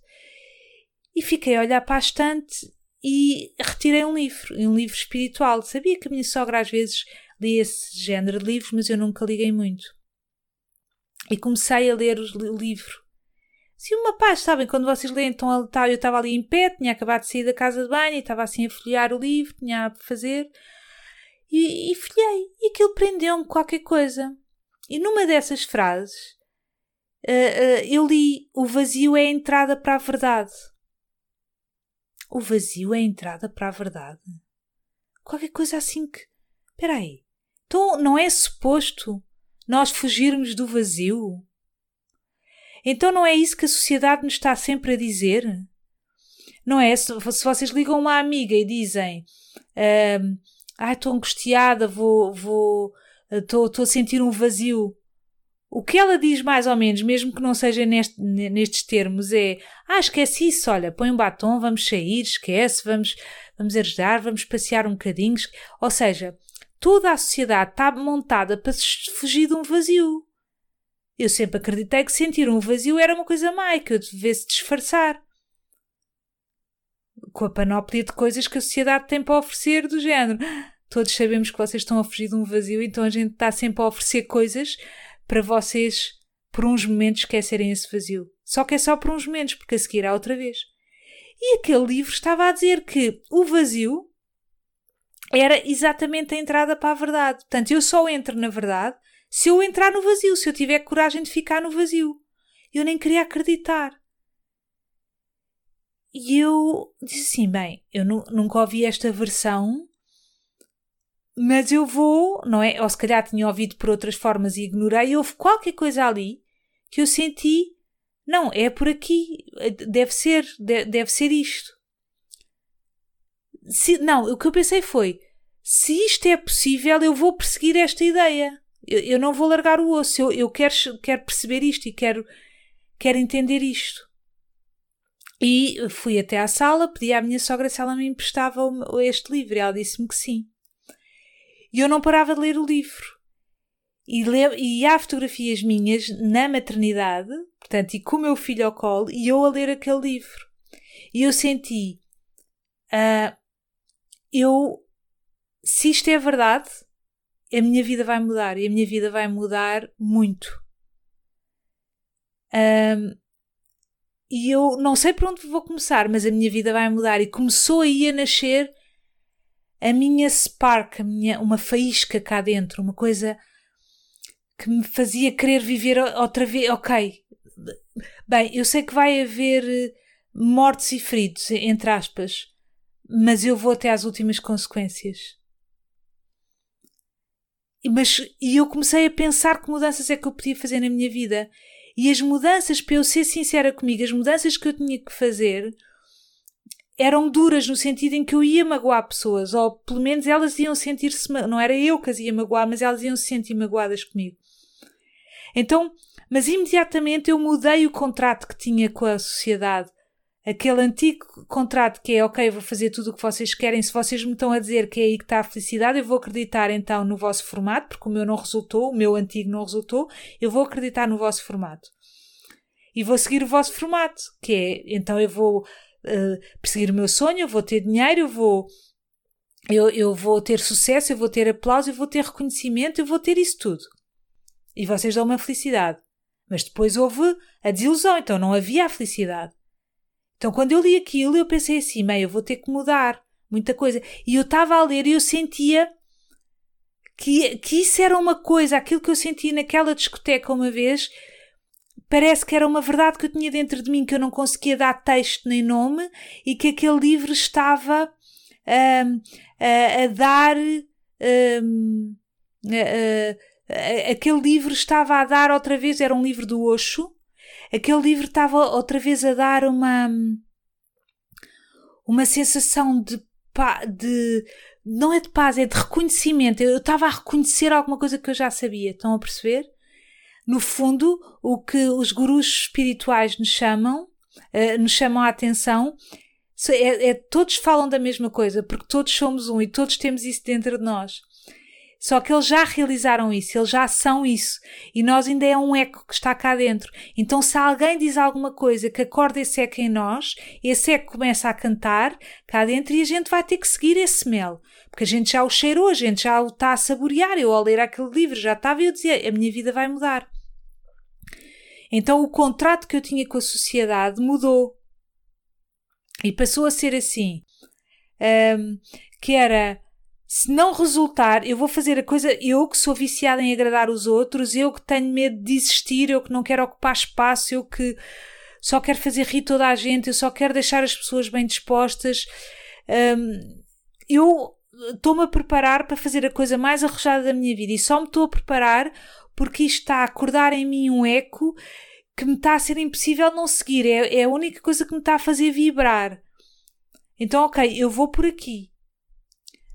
E fiquei a olhar para a estante e retirei um livro, um livro espiritual. Sabia que a minha sogra às vezes lia esse género de livros, mas eu nunca liguei muito. E comecei a ler o livro. Se uma paz, sabem, quando vocês leem, então eu estava ali em pé, tinha acabado de sair da casa de banho e estava assim a folhear o livro, tinha a fazer. E, e folhei. E aquilo prendeu-me qualquer coisa. E numa dessas frases, uh, uh, eu li: O vazio é a entrada para a verdade. O vazio é a entrada para a verdade. Qualquer coisa assim que. Espera aí. Então não é suposto nós fugirmos do vazio? Então não é isso que a sociedade nos está sempre a dizer? Não é? Se, se vocês ligam uma amiga e dizem uh, ah, estou angustiada, vou, vou, estou, estou a sentir um vazio. O que ela diz mais ou menos, mesmo que não seja neste, nestes termos, é ah, esquece isso, olha, põe um batom, vamos sair, esquece, vamos, vamos ajudar, vamos passear um bocadinho. Ou seja, toda a sociedade está montada para fugir de um vazio. Eu sempre acreditei que sentir um vazio era uma coisa má e que eu devesse disfarçar. Com a panóplia de coisas que a sociedade tem para oferecer, do género. Todos sabemos que vocês estão a fugir de um vazio, então a gente está sempre a oferecer coisas para vocês, por uns momentos, esquecerem esse vazio. Só que é só por uns momentos, porque a seguir há outra vez. E aquele livro estava a dizer que o vazio era exatamente a entrada para a verdade. Portanto, eu só entro na verdade se eu entrar no vazio, se eu tiver coragem de ficar no vazio. Eu nem queria acreditar. E eu disse assim: bem, eu nunca ouvi esta versão mas eu vou, não é? Ou se calhar tinha ouvido por outras formas e ignorei, e houve qualquer coisa ali que eu senti, não, é por aqui, deve ser, deve ser isto. Se, não, o que eu pensei foi: se isto é possível, eu vou perseguir esta ideia. Eu, eu não vou largar o osso, eu, eu quero, quero perceber isto e quero, quero entender isto. E fui até à sala, pedi à minha sogra se ela me emprestava este livro e ela disse-me que sim. E eu não parava de ler o livro. E, le e há fotografias minhas na maternidade, portanto, e com o meu filho ao colo, e eu a ler aquele livro. E eu senti, uh, eu, se isto é verdade, a minha vida vai mudar e a minha vida vai mudar muito. Um, e eu não sei por onde vou começar, mas a minha vida vai mudar. E começou aí a nascer a minha spark, a minha, uma faísca cá dentro, uma coisa que me fazia querer viver outra vez. Ok, bem, eu sei que vai haver eh, mortes e feridos, entre aspas, mas eu vou até às últimas consequências. Mas, e eu comecei a pensar que mudanças é que eu podia fazer na minha vida. E as mudanças, para eu ser sincera comigo, as mudanças que eu tinha que fazer eram duras no sentido em que eu ia magoar pessoas, ou pelo menos elas iam sentir-se, não era eu que as ia magoar, mas elas iam se sentir magoadas comigo. Então, mas imediatamente eu mudei o contrato que tinha com a sociedade. Aquele antigo contrato que é ok, vou fazer tudo o que vocês querem. Se vocês me estão a dizer que é aí que está a felicidade, eu vou acreditar então no vosso formato, porque o meu não resultou, o meu antigo não resultou, eu vou acreditar no vosso formato. E vou seguir o vosso formato, que é então eu vou uh, perseguir o meu sonho, eu vou ter dinheiro, eu vou eu, eu vou ter sucesso, eu vou ter aplauso, eu vou ter reconhecimento, eu vou ter isso tudo. E vocês dão uma felicidade. Mas depois houve a desilusão, então não havia a felicidade. Então, quando eu li aquilo, eu pensei assim: meio, eu vou ter que mudar muita coisa. E eu estava a ler e eu sentia que, que isso era uma coisa, aquilo que eu sentia naquela discoteca uma vez, parece que era uma verdade que eu tinha dentro de mim, que eu não conseguia dar texto nem nome, e que aquele livro estava um, a, a, dar. Um, aquele livro estava a dar outra vez, era um livro do Osho, aquele livro estava outra vez a dar uma uma sensação de, de não é de paz, é de reconhecimento. Eu estava a reconhecer alguma coisa que eu já sabia. Estão a perceber? No fundo, o que os gurus espirituais nos chamam, uh, nos chamam a atenção, é, é, todos falam da mesma coisa, porque todos somos um e todos temos isso dentro de nós. Só que eles já realizaram isso, eles já são isso. E nós ainda é um eco que está cá dentro. Então, se alguém diz alguma coisa que acorda esse eco em nós, esse eco começa a cantar cá dentro e a gente vai ter que seguir esse mel. Porque a gente já o cheirou, a gente já o está a saborear. Eu, ao ler aquele livro, já estava e eu dizia: a minha vida vai mudar. Então, o contrato que eu tinha com a sociedade mudou. E passou a ser assim. Um, que era se não resultar, eu vou fazer a coisa, eu que sou viciada em agradar os outros, eu que tenho medo de desistir, eu que não quero ocupar espaço, eu que só quero fazer rir toda a gente, eu só quero deixar as pessoas bem dispostas. Um, eu estou-me a preparar para fazer a coisa mais arrojada da minha vida e só me estou a preparar porque isto está a acordar em mim um eco que me está a ser impossível não seguir. É, é a única coisa que me está a fazer vibrar. Então, ok, eu vou por aqui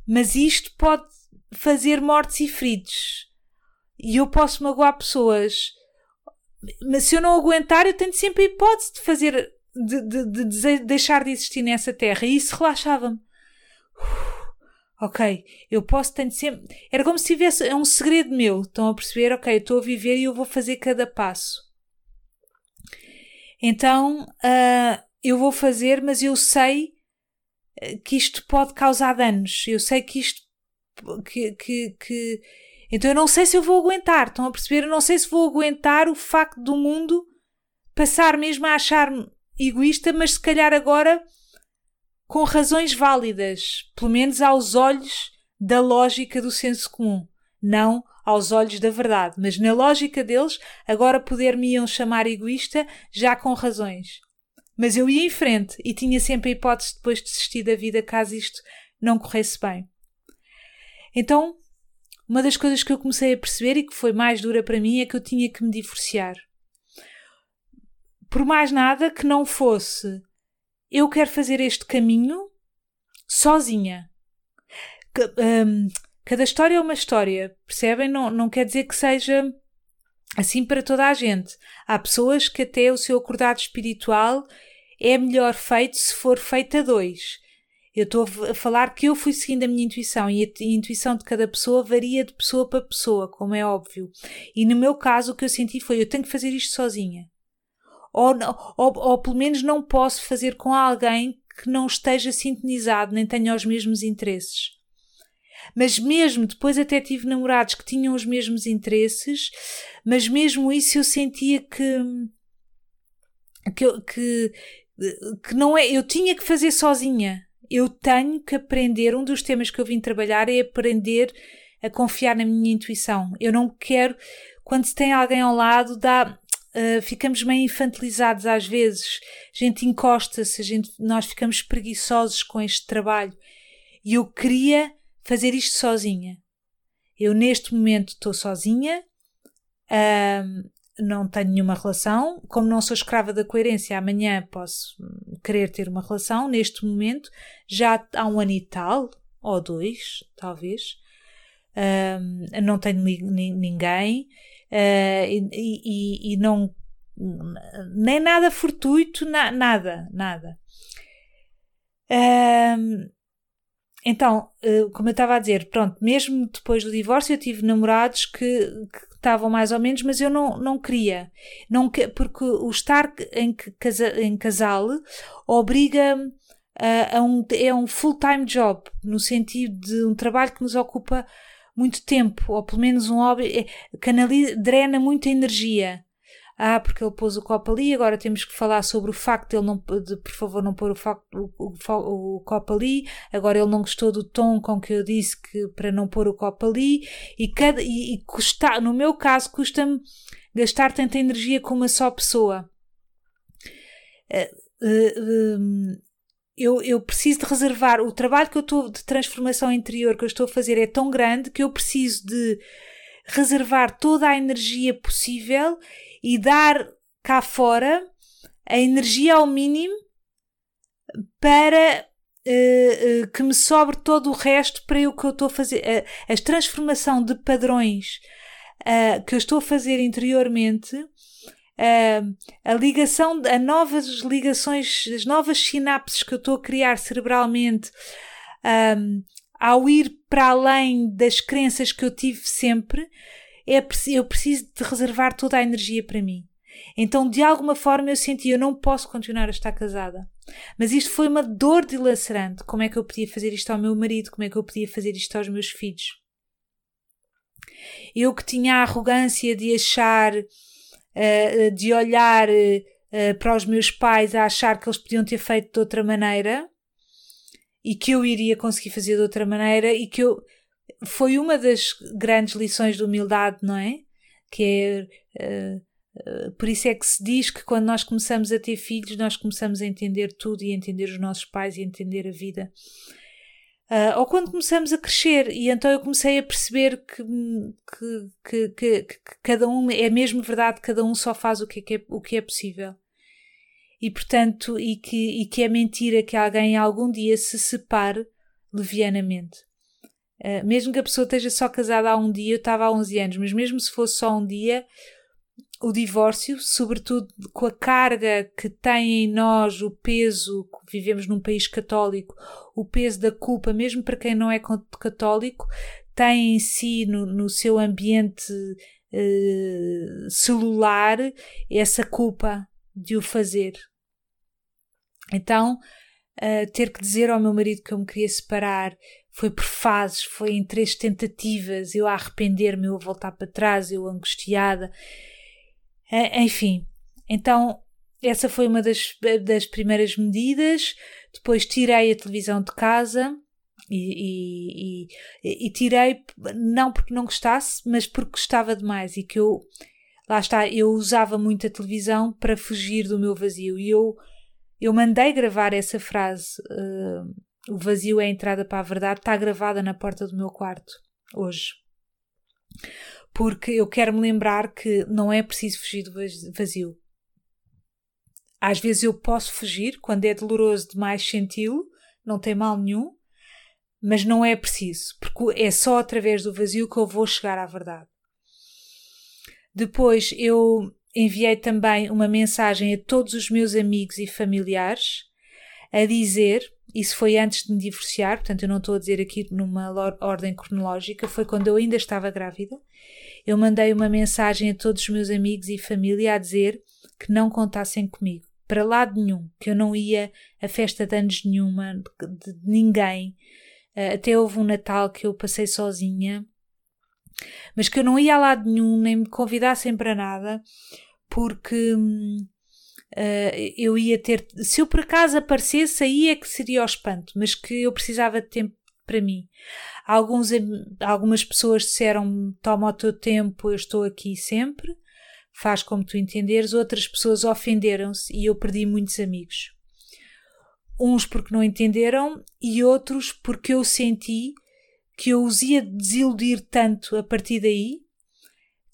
mas isto pode fazer mortes e feridos. E eu posso magoar pessoas. Mas se eu não aguentar, eu tenho sempre a hipótese de fazer, de, de, de deixar de existir nessa terra. E isso relaxava-me. Ok, eu posso, tenho sempre. Era como se tivesse. É um segredo meu. Estão a perceber? Ok, eu estou a viver e eu vou fazer cada passo. Então, uh, eu vou fazer, mas eu sei que isto pode causar danos. Eu sei que isto. Que, que, que... Então eu não sei se eu vou aguentar. Estão a perceber? Eu não sei se vou aguentar o facto do mundo passar mesmo a achar-me egoísta, mas se calhar agora com razões válidas, pelo menos aos olhos da lógica do senso comum, não aos olhos da verdade, mas na lógica deles, agora poder-me-iam chamar egoísta já com razões. Mas eu ia em frente e tinha sempre a hipótese de depois desistir da vida caso isto não corresse bem. Então, uma das coisas que eu comecei a perceber e que foi mais dura para mim é que eu tinha que me divorciar. Por mais nada que não fosse eu quero fazer este caminho sozinha. Um, cada história é uma história, percebem? Não, não quer dizer que seja assim para toda a gente. Há pessoas que até o seu acordado espiritual é melhor feito se for feito a dois. Eu estou a falar que eu fui seguindo a minha intuição e a intuição de cada pessoa varia de pessoa para pessoa, como é óbvio. E no meu caso, o que eu senti foi: eu tenho que fazer isto sozinha. Ou, ou, ou pelo menos não posso fazer com alguém que não esteja sintonizado nem tenha os mesmos interesses. Mas mesmo depois até tive namorados que tinham os mesmos interesses, mas mesmo isso eu sentia que que, que, que não é, eu tinha que fazer sozinha. Eu tenho que aprender, um dos temas que eu vim trabalhar é aprender a confiar na minha intuição. Eu não quero, quando se tem alguém ao lado, dá, uh, ficamos meio infantilizados às vezes. A gente encosta-se, a gente, nós ficamos preguiçosos com este trabalho. E eu queria fazer isto sozinha. Eu neste momento estou sozinha, uh, não tenho nenhuma relação, como não sou escrava da coerência, amanhã posso querer ter uma relação. Neste momento, já há um ano e tal, ou dois, talvez, uh, não tenho ninguém uh, e, e, e, não. nem nada fortuito, na, nada, nada. Uh, então, eh, como eu estava a dizer, pronto, mesmo depois do divórcio, eu tive namorados que, que estavam mais ou menos, mas eu não, não queria. Não, porque o estar em, casa, em casal obriga a, a um, é um full-time job, no sentido de um trabalho que nos ocupa muito tempo, ou pelo menos um hobby, é, canaliza, drena muita energia ah, porque ele pôs o copo ali, agora temos que falar sobre o facto de ele não, de, por favor, não pôr o, o, o, o, copo ali, agora ele não gostou do tom com que eu disse que para não pôr o copo ali, e, cada, e, e custa, no meu caso, custa-me gastar tanta energia com uma só pessoa. Uh, uh, um, eu, eu preciso de reservar o trabalho que eu estou de transformação interior que eu estou a fazer é tão grande que eu preciso de reservar toda a energia possível e dar cá fora a energia ao mínimo para uh, uh, que me sobre todo o resto para o que eu estou a fazer. Uh, a transformação de padrões que eu estou a fazer interiormente, a ligação, a novas ligações, as novas sinapses que eu estou a criar cerebralmente. Um, ao ir para além das crenças que eu tive sempre, é, eu preciso de reservar toda a energia para mim. Então, de alguma forma, eu senti, eu não posso continuar a estar casada. Mas isto foi uma dor dilacerante. Como é que eu podia fazer isto ao meu marido? Como é que eu podia fazer isto aos meus filhos? Eu que tinha a arrogância de achar, uh, de olhar uh, para os meus pais a achar que eles podiam ter feito de outra maneira e que eu iria conseguir fazer de outra maneira e que eu foi uma das grandes lições de humildade, não é? Que é. Uh, uh, por isso é que se diz que quando nós começamos a ter filhos, nós começamos a entender tudo e a entender os nossos pais e a entender a vida. Uh, ou quando começamos a crescer, e então eu comecei a perceber que, que, que, que, cada um é mesmo verdade, cada um só faz o que é, o que é possível. E portanto, e que, e que é mentira que alguém algum dia se separe levianamente. Uh, mesmo que a pessoa esteja só casada há um dia, eu estava há 11 anos, mas mesmo se fosse só um dia, o divórcio, sobretudo com a carga que tem em nós o peso, vivemos num país católico, o peso da culpa, mesmo para quem não é católico, tem em si, no, no seu ambiente uh, celular, essa culpa de o fazer. Então, uh, ter que dizer ao meu marido que eu me queria separar, foi por fases, foi em três tentativas, eu a arrepender-me, eu a voltar para trás, eu angustiada. Enfim, então essa foi uma das, das primeiras medidas. Depois tirei a televisão de casa e, e, e, e, tirei não porque não gostasse, mas porque gostava demais e que eu lá está, eu usava muito a televisão para fugir do meu vazio e eu eu mandei gravar essa frase uh, o vazio é a entrada para a verdade, está gravada na porta do meu quarto, hoje. Porque eu quero me lembrar que não é preciso fugir do vazio. Às vezes eu posso fugir, quando é doloroso demais senti-lo, não tem mal nenhum, mas não é preciso, porque é só através do vazio que eu vou chegar à verdade. Depois eu enviei também uma mensagem a todos os meus amigos e familiares a dizer isso foi antes de me divorciar, portanto, eu não estou a dizer aqui numa ordem cronológica, foi quando eu ainda estava grávida. Eu mandei uma mensagem a todos os meus amigos e família a dizer que não contassem comigo, para lado nenhum, que eu não ia a festa de anos nenhuma, de, de ninguém, Uh, até houve um Natal que eu passei sozinha, mas que eu não ia a lado nenhum, nem me convidassem para nada, porque uh, eu ia ter. Se eu por acaso aparecesse, aí é que seria o espanto, mas que eu precisava de tempo para mim. Alguns, algumas pessoas disseram toma o teu tempo, eu estou aqui sempre, faz como tu entenderes. Outras pessoas ofenderam-se e eu perdi muitos amigos. Uns porque não entenderam e outros porque eu senti que eu os ia desiludir tanto a partir daí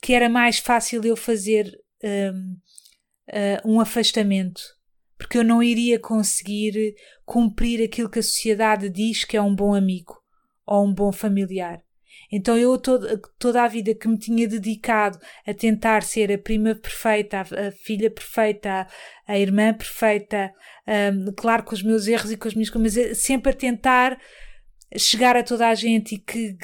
que era mais fácil eu fazer um, eh, um afastamento porque eu não iria conseguir cumprir aquilo que a sociedade diz que é um bom amigo ou um bom familiar. Então eu toda, toda a vida que me tinha dedicado a tentar ser a prima perfeita, a, a filha perfeita, a, a irmã perfeita, um, claro com os meus erros e com as minhas coisas, mas sempre a tentar chegar a toda a gente e que,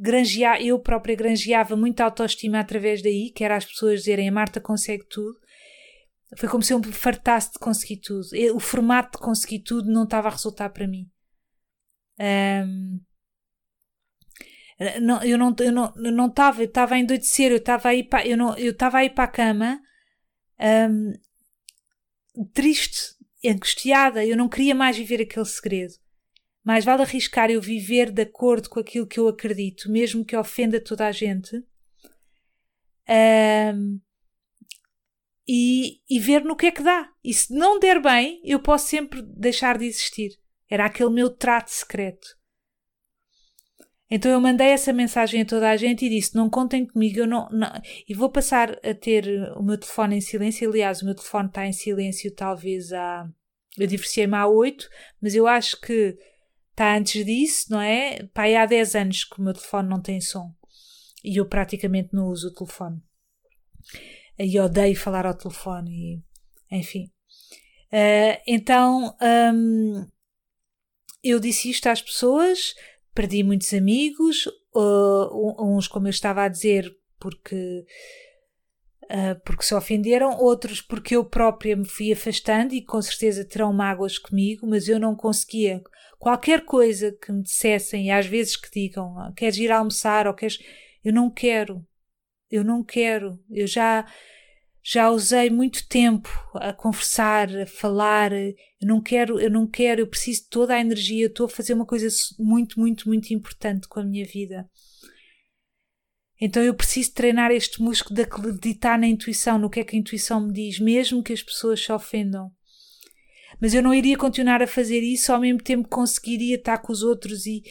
grangear, eu própria granjeava muita autoestima através daí, que era as pessoas dizerem a Marta consegue tudo. Foi como se eu me fartasse de conseguir tudo. O formato de conseguir tudo não estava a resultar para mim. Um, não, eu não eu não eu não estava eu estava a endoidecer eu estava aí para eu não eu estava aí para a cama um, triste angustiada eu não queria mais viver aquele segredo mais vale arriscar eu viver de acordo com aquilo que eu acredito mesmo que ofenda toda a gente um, e, e ver no que é que dá e se não der bem eu posso sempre deixar de existir era aquele meu trato secreto então eu mandei essa mensagem a toda a gente e disse: não contem comigo, eu não, não, E vou passar a ter o meu telefone em silêncio. Aliás, o meu telefone está em silêncio, talvez há. Eu divorciei-me há oito, mas eu acho que está antes disso, não é? Pai, há 10 anos que o meu telefone não tem som. E eu praticamente não uso o telefone. E odeio falar ao telefone e. Enfim. Uh, então. Um, eu disse isto às pessoas, perdi muitos amigos, uh, uns, como eu estava a dizer, porque, uh, porque se ofenderam, outros porque eu própria me fui afastando e com certeza terão mágoas comigo, mas eu não conseguia. Qualquer coisa que me dissessem, e às vezes que digam, ah, queres ir almoçar ou queres. Eu não quero. Eu não quero. Eu já já usei muito tempo a conversar, a falar. Eu não quero, eu não quero, eu preciso de toda a energia. estou a fazer uma coisa muito, muito, muito importante com a minha vida. Então eu preciso treinar este músculo de acreditar na intuição, no que é que a intuição me diz, mesmo que as pessoas se ofendam. Mas eu não iria continuar a fazer isso, ao mesmo tempo conseguiria estar com os outros e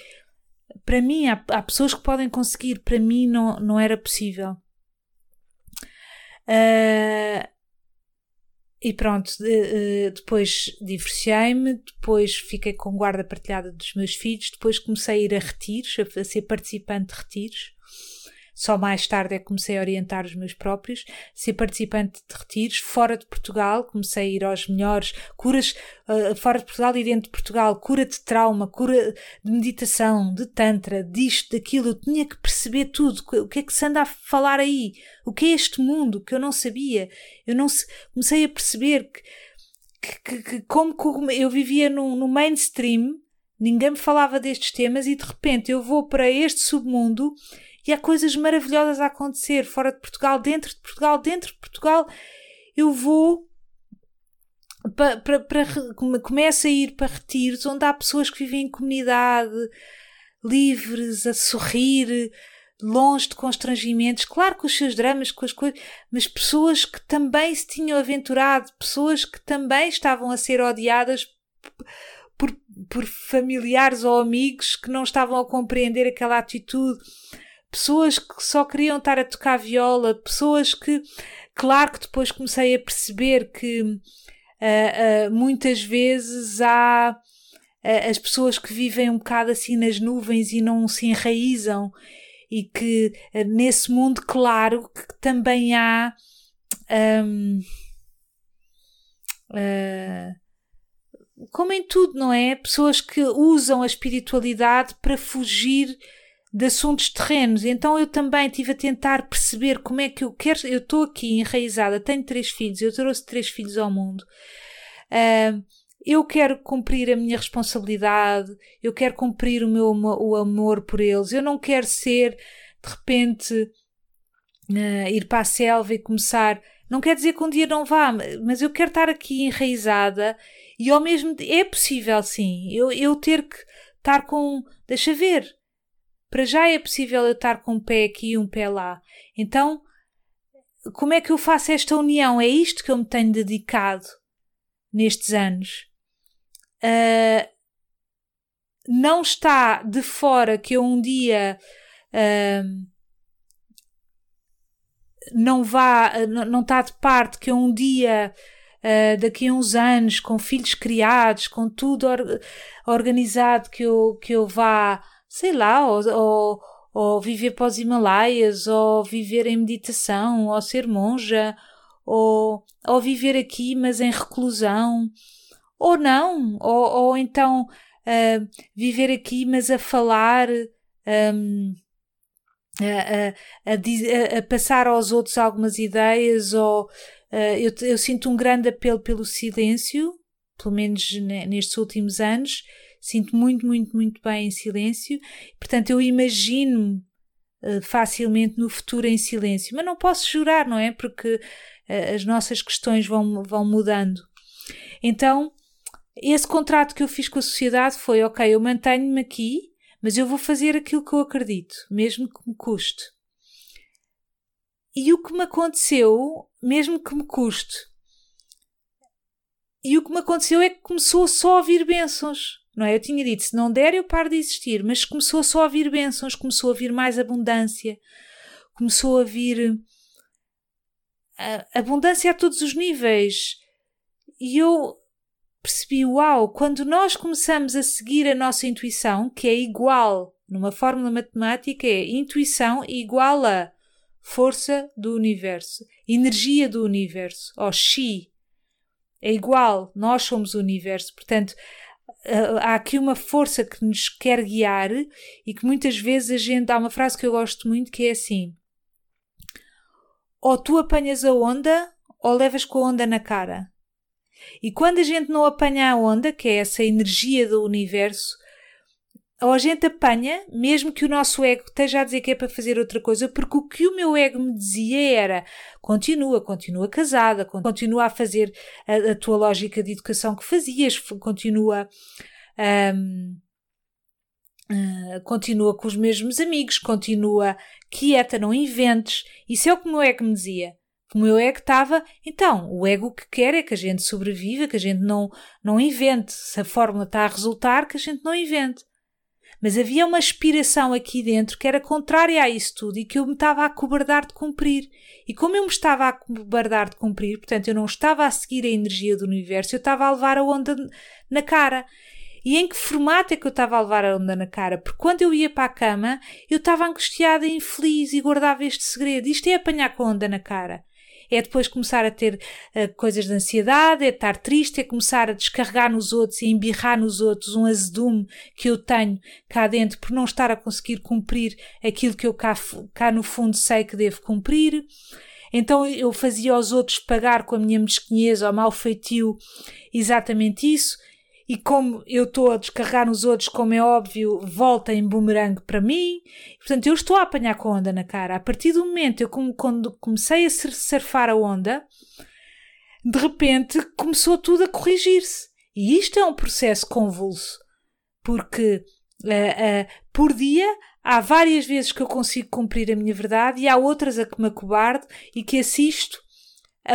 para mim há, há pessoas que podem conseguir, para mim não, não era possível. Uh, e pronto, uh, depois divorciei-me, depois fiquei com guarda partilhada dos meus filhos, depois comecei a ir a retiros, a, a ser participante de retiros. Só mais tarde é que comecei a orientar os meus próprios, ser participante de retiros fora de Portugal, comecei a ir aos melhores curas uh, fora de Portugal e dentro de Portugal, cura de trauma, cura de meditação, de tantra, disto, daquilo, eu tinha que perceber tudo, o que é que se anda a falar aí, o que é este mundo que eu não sabia, eu não se, comecei a perceber que, que, que, que como eu vivia no, no mainstream, ninguém me falava destes temas e de repente eu vou para este submundo e há coisas maravilhosas a acontecer fora de Portugal, dentro de Portugal, dentro de Portugal. Eu vou para, para, para começo a ir para retiros onde há pessoas que vivem em comunidade, livres, a sorrir, longe de constrangimentos, claro com os seus dramas, com as coisas, mas pessoas que também se tinham aventurado, pessoas que também estavam a ser odiadas por, por familiares ou amigos que não estavam a compreender aquela atitude pessoas que só queriam estar a tocar viola, pessoas que, claro que depois comecei a perceber que uh, uh, muitas vezes há uh, as pessoas que vivem um bocado assim nas nuvens e não se enraizam e que nesse mundo, claro, que também há um, como em tudo, não é? Pessoas que usam a espiritualidade para fugir de assuntos terrenos. Então eu também tive a tentar perceber como é que eu quero. Eu estou aqui enraizada, tenho três filhos, eu trouxe três filhos ao mundo. Uh, eu quero cumprir a minha responsabilidade, eu quero cumprir o meu o amor por eles, eu não quero ser de repente uh, ir para a selva e começar. Não quer dizer que um dia não vá, mas eu quero estar aqui enraizada e ao mesmo é possível sim, eu, eu ter que estar com, deixa ver, para já é possível eu estar com um pé aqui e um pé lá. Então, como é que eu faço esta união? É isto que eu me tenho dedicado nestes anos. Uh, não está de fora que eu um dia uh, não vá, não está de parte que eu um dia uh, daqui a uns anos, com filhos criados, com tudo or organizado, que eu, que eu vá, sei lá, ou, ou, ou viver para os Himalaias, ou viver em meditação, ou ser monja, ou, ou viver aqui, mas em reclusão, ou não, ou, ou então uh, viver aqui, mas a falar. Um, a, a, a, a, passar aos outros algumas ideias ou uh, eu, eu, sinto um grande apelo pelo silêncio, pelo menos nestes últimos anos, sinto muito, muito, muito bem em silêncio, portanto eu imagino uh, facilmente no futuro em silêncio, mas não posso jurar, não é? Porque uh, as nossas questões vão, vão mudando. Então, esse contrato que eu fiz com a sociedade foi: ok, eu mantenho-me aqui, mas eu vou fazer aquilo que eu acredito, mesmo que me custe. E o que me aconteceu, mesmo que me custe, e o que me aconteceu é que começou só a vir bênçãos. Não é? Eu tinha dito, se não der, eu paro de existir, mas começou só a vir bênçãos, começou a vir mais abundância, começou a vir abundância a todos os níveis. E eu percebi, uau, quando nós começamos a seguir a nossa intuição, que é igual, numa fórmula matemática, é intuição igual a força do universo, energia do universo, ou chi. É igual, nós somos o universo. Portanto, há aqui uma força que nos quer guiar e que muitas vezes a gente. Há uma frase que eu gosto muito que é assim: ou tu apanhas a onda ou levas com a onda na cara. E quando a gente não apanha a onda, que é essa energia do universo, ou a gente apanha, mesmo que o nosso ego esteja a dizer que é para fazer outra coisa, porque o que o meu ego me dizia era: continua, continua casada, continua a fazer a, a tua lógica de educação que fazias, continua. Um, Uh, ah, continua com os mesmos amigos, continua quieta, não inventes. Isso é o que o meu ego me dizia. O meu ego estava, então, o ego que quer é que a gente sobreviva, que a gente não, não invente. Se a fórmula está a resultar, que a gente não invente. Mas havia uma aspiração aqui dentro que era contrária a isso tudo e que eu me estava a acobardar de cumprir. E como eu me estava a acobardar de cumprir, portanto eu não estava a seguir a energia do universo, eu estava a levar a onda na cara. E em que formato é que eu estava a levar a onda na cara? Porque quando eu ia para a cama, eu estava angustiada e infeliz e guardava este segredo. Isto é apanhar com a onda na cara é depois começar a ter uh, coisas de ansiedade, é estar triste, é começar a descarregar nos outros e embirrar nos outros um azedume que eu tenho cá dentro por não estar a conseguir cumprir aquilo que eu cá, cá no fundo sei que devo cumprir. Então eu fazia aos outros pagar com a minha mesquinhez ou mal feitio exatamente isso e como eu estou a descarregar nos outros, como é óbvio, volta em bumerangue para mim. Portanto, eu estou a apanhar com a onda na cara. A partir do momento eu quando comecei a surfar a onda, de repente começou tudo a corrigir-se. E isto é um processo convulso, porque uh, uh, por dia há várias vezes que eu consigo cumprir a minha verdade e há outras a que me acobardo e que assisto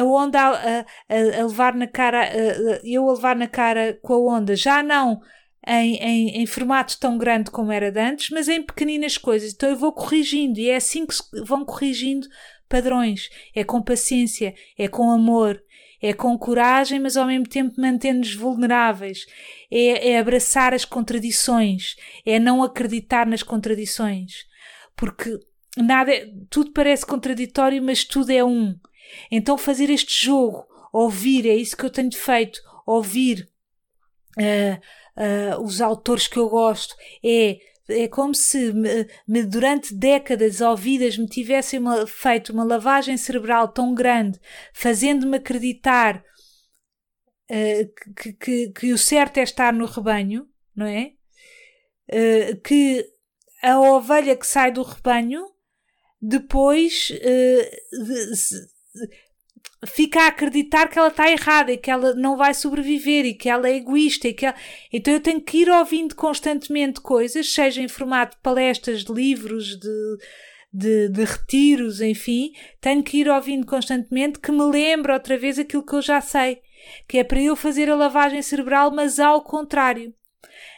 a onda a, a, a levar na cara, a, eu a levar na cara com a onda, já não em, em, em, formato tão grande como era de antes, mas em pequeninas coisas. Então eu vou corrigindo e é assim que vão corrigindo padrões. É com paciência, é com amor, é com coragem, mas ao mesmo tempo mantendo-nos vulneráveis. É, é abraçar as contradições, é não acreditar nas contradições. Porque nada, tudo parece contraditório, mas tudo é um. Então, fazer este jogo, ouvir, é isso que eu tenho feito, ouvir uh, uh, os autores que eu gosto, é é como se me, me, durante décadas ouvidas me tivessem uma, feito uma lavagem cerebral tão grande, fazendo-me acreditar uh, que, que, que, o certo é estar no rebanho, não é? Uh, que a ovelha que sai do rebanho depois uh, de, fica a acreditar que ela está errada e que ela não vai sobreviver e que ela é egoísta e que ela... então eu tenho que ir ouvindo constantemente coisas, seja em formato de palestras, de livros, de, de, de retiros, enfim, tenho que ir ouvindo constantemente que me lembre outra vez aquilo que eu já sei, que é para eu fazer a lavagem cerebral, mas ao contrário.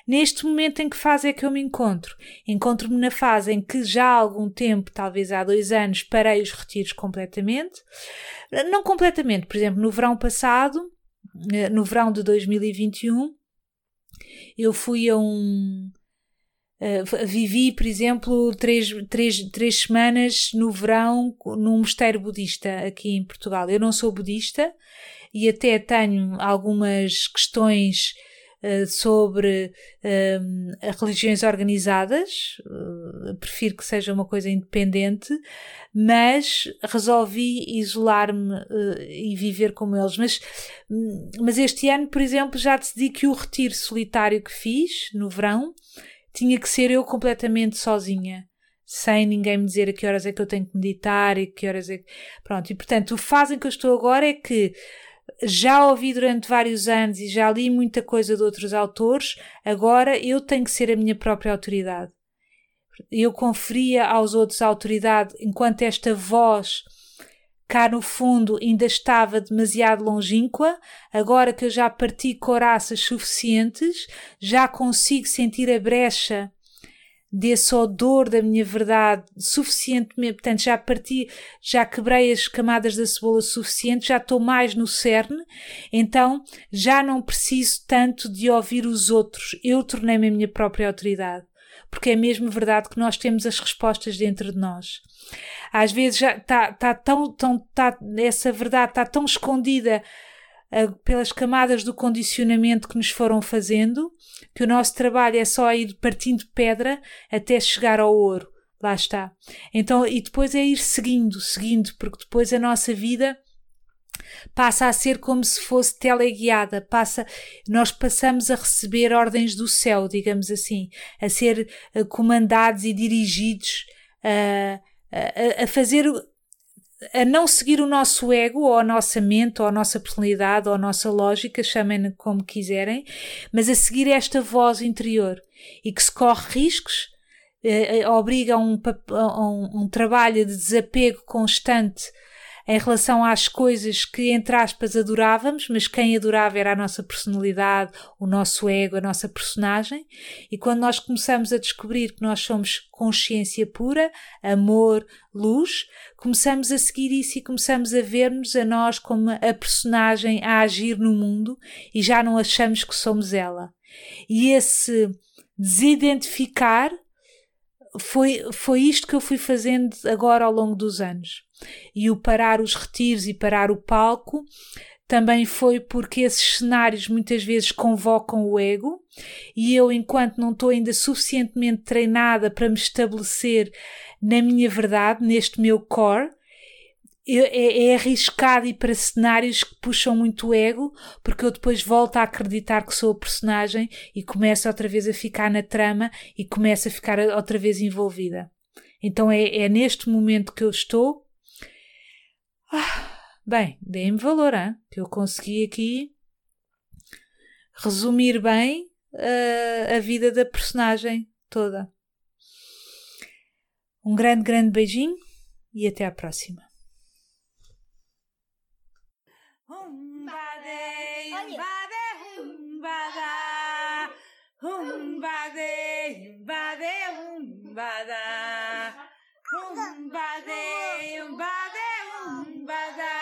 Neste momento em que fase é que eu me encontro? Encontro-me na fase em que já há algum tempo, talvez há dois anos, parei os retiros completamente. Não completamente, por exemplo, no verão passado, eh, no verão de 2021, eu fui a um. Uh, vivi, por exemplo, três, três, três semanas no verão num mosteiro budista aqui em Portugal. Eu não sou budista e até tenho algumas questões eh, sobre um, religiões organizadas, uh, prefiro que seja uma coisa independente, mas resolvi isolar-me uh, e viver como eles. Mas, hum, mas este ano, por exemplo, já decidi que o retiro solitário que fiz no verão tinha que ser eu completamente sozinha sem ninguém me dizer a que horas é que eu tenho que meditar e que horas é que. Pronto, e portanto, o fase em que eu estou agora é que já ouvi durante vários anos e já li muita coisa de outros autores, agora eu tenho que ser a minha própria autoridade. Eu conferia aos outros a autoridade enquanto esta voz cá no fundo ainda estava demasiado longínqua, agora que eu já parti coraças suficientes, já consigo sentir a brecha desse odor da minha verdade suficientemente, portanto já parti, já quebrei as camadas da cebola suficiente, já estou mais no cerne, então já não preciso tanto de ouvir os outros, eu tornei-me a minha própria autoridade, porque é mesmo verdade que nós temos as respostas dentro de nós. Às vezes já está tá tão, tão tá, essa verdade está tão escondida pelas camadas do condicionamento que nos foram fazendo que o nosso trabalho é só ir partindo pedra até chegar ao ouro. Lá está. Então, e depois é ir seguindo, seguindo, porque depois a nossa vida passa a ser como se fosse teleguiada, passa, nós passamos a receber ordens do céu, digamos assim, a ser uh, comandados e dirigidos uh, a, a fazer a não seguir o nosso ego, ou a nossa mente, ou a nossa personalidade, ou a nossa lógica, chamem-no como quiserem, mas a seguir esta voz interior e que se corre riscos, eh, eh obriga a um, a um, um trabalho de desapego constante em relação às coisas que, entre aspas, adorávamos, mas quem adorava era a nossa personalidade, o nosso ego, a nossa personagem. E quando nós começamos a descobrir que nós somos consciência pura, amor, luz, começamos a seguir isso e começamos a ver-nos a nós como a personagem a agir no mundo e já não achamos que somos ela. E esse desidentificar foi, foi isto que eu fui fazendo agora ao longo dos anos. E o parar os retiros e parar o palco também foi porque esses cenários muitas vezes convocam o ego e eu, enquanto não estou ainda suficientemente treinada para me estabelecer na minha verdade, neste meu core, é, é arriscado ir para cenários que puxam muito o ego, porque eu depois volto a acreditar que sou a personagem e começo outra vez a ficar na trama e começo a ficar outra vez envolvida. Então é, é neste momento que eu estou. Ah, bem, dê-me valor, hein? que eu consegui aqui resumir bem uh, a vida da personagem toda. Um grande, grande beijinho e até à próxima. Humbade, humbade, humbada. Humbade, Father.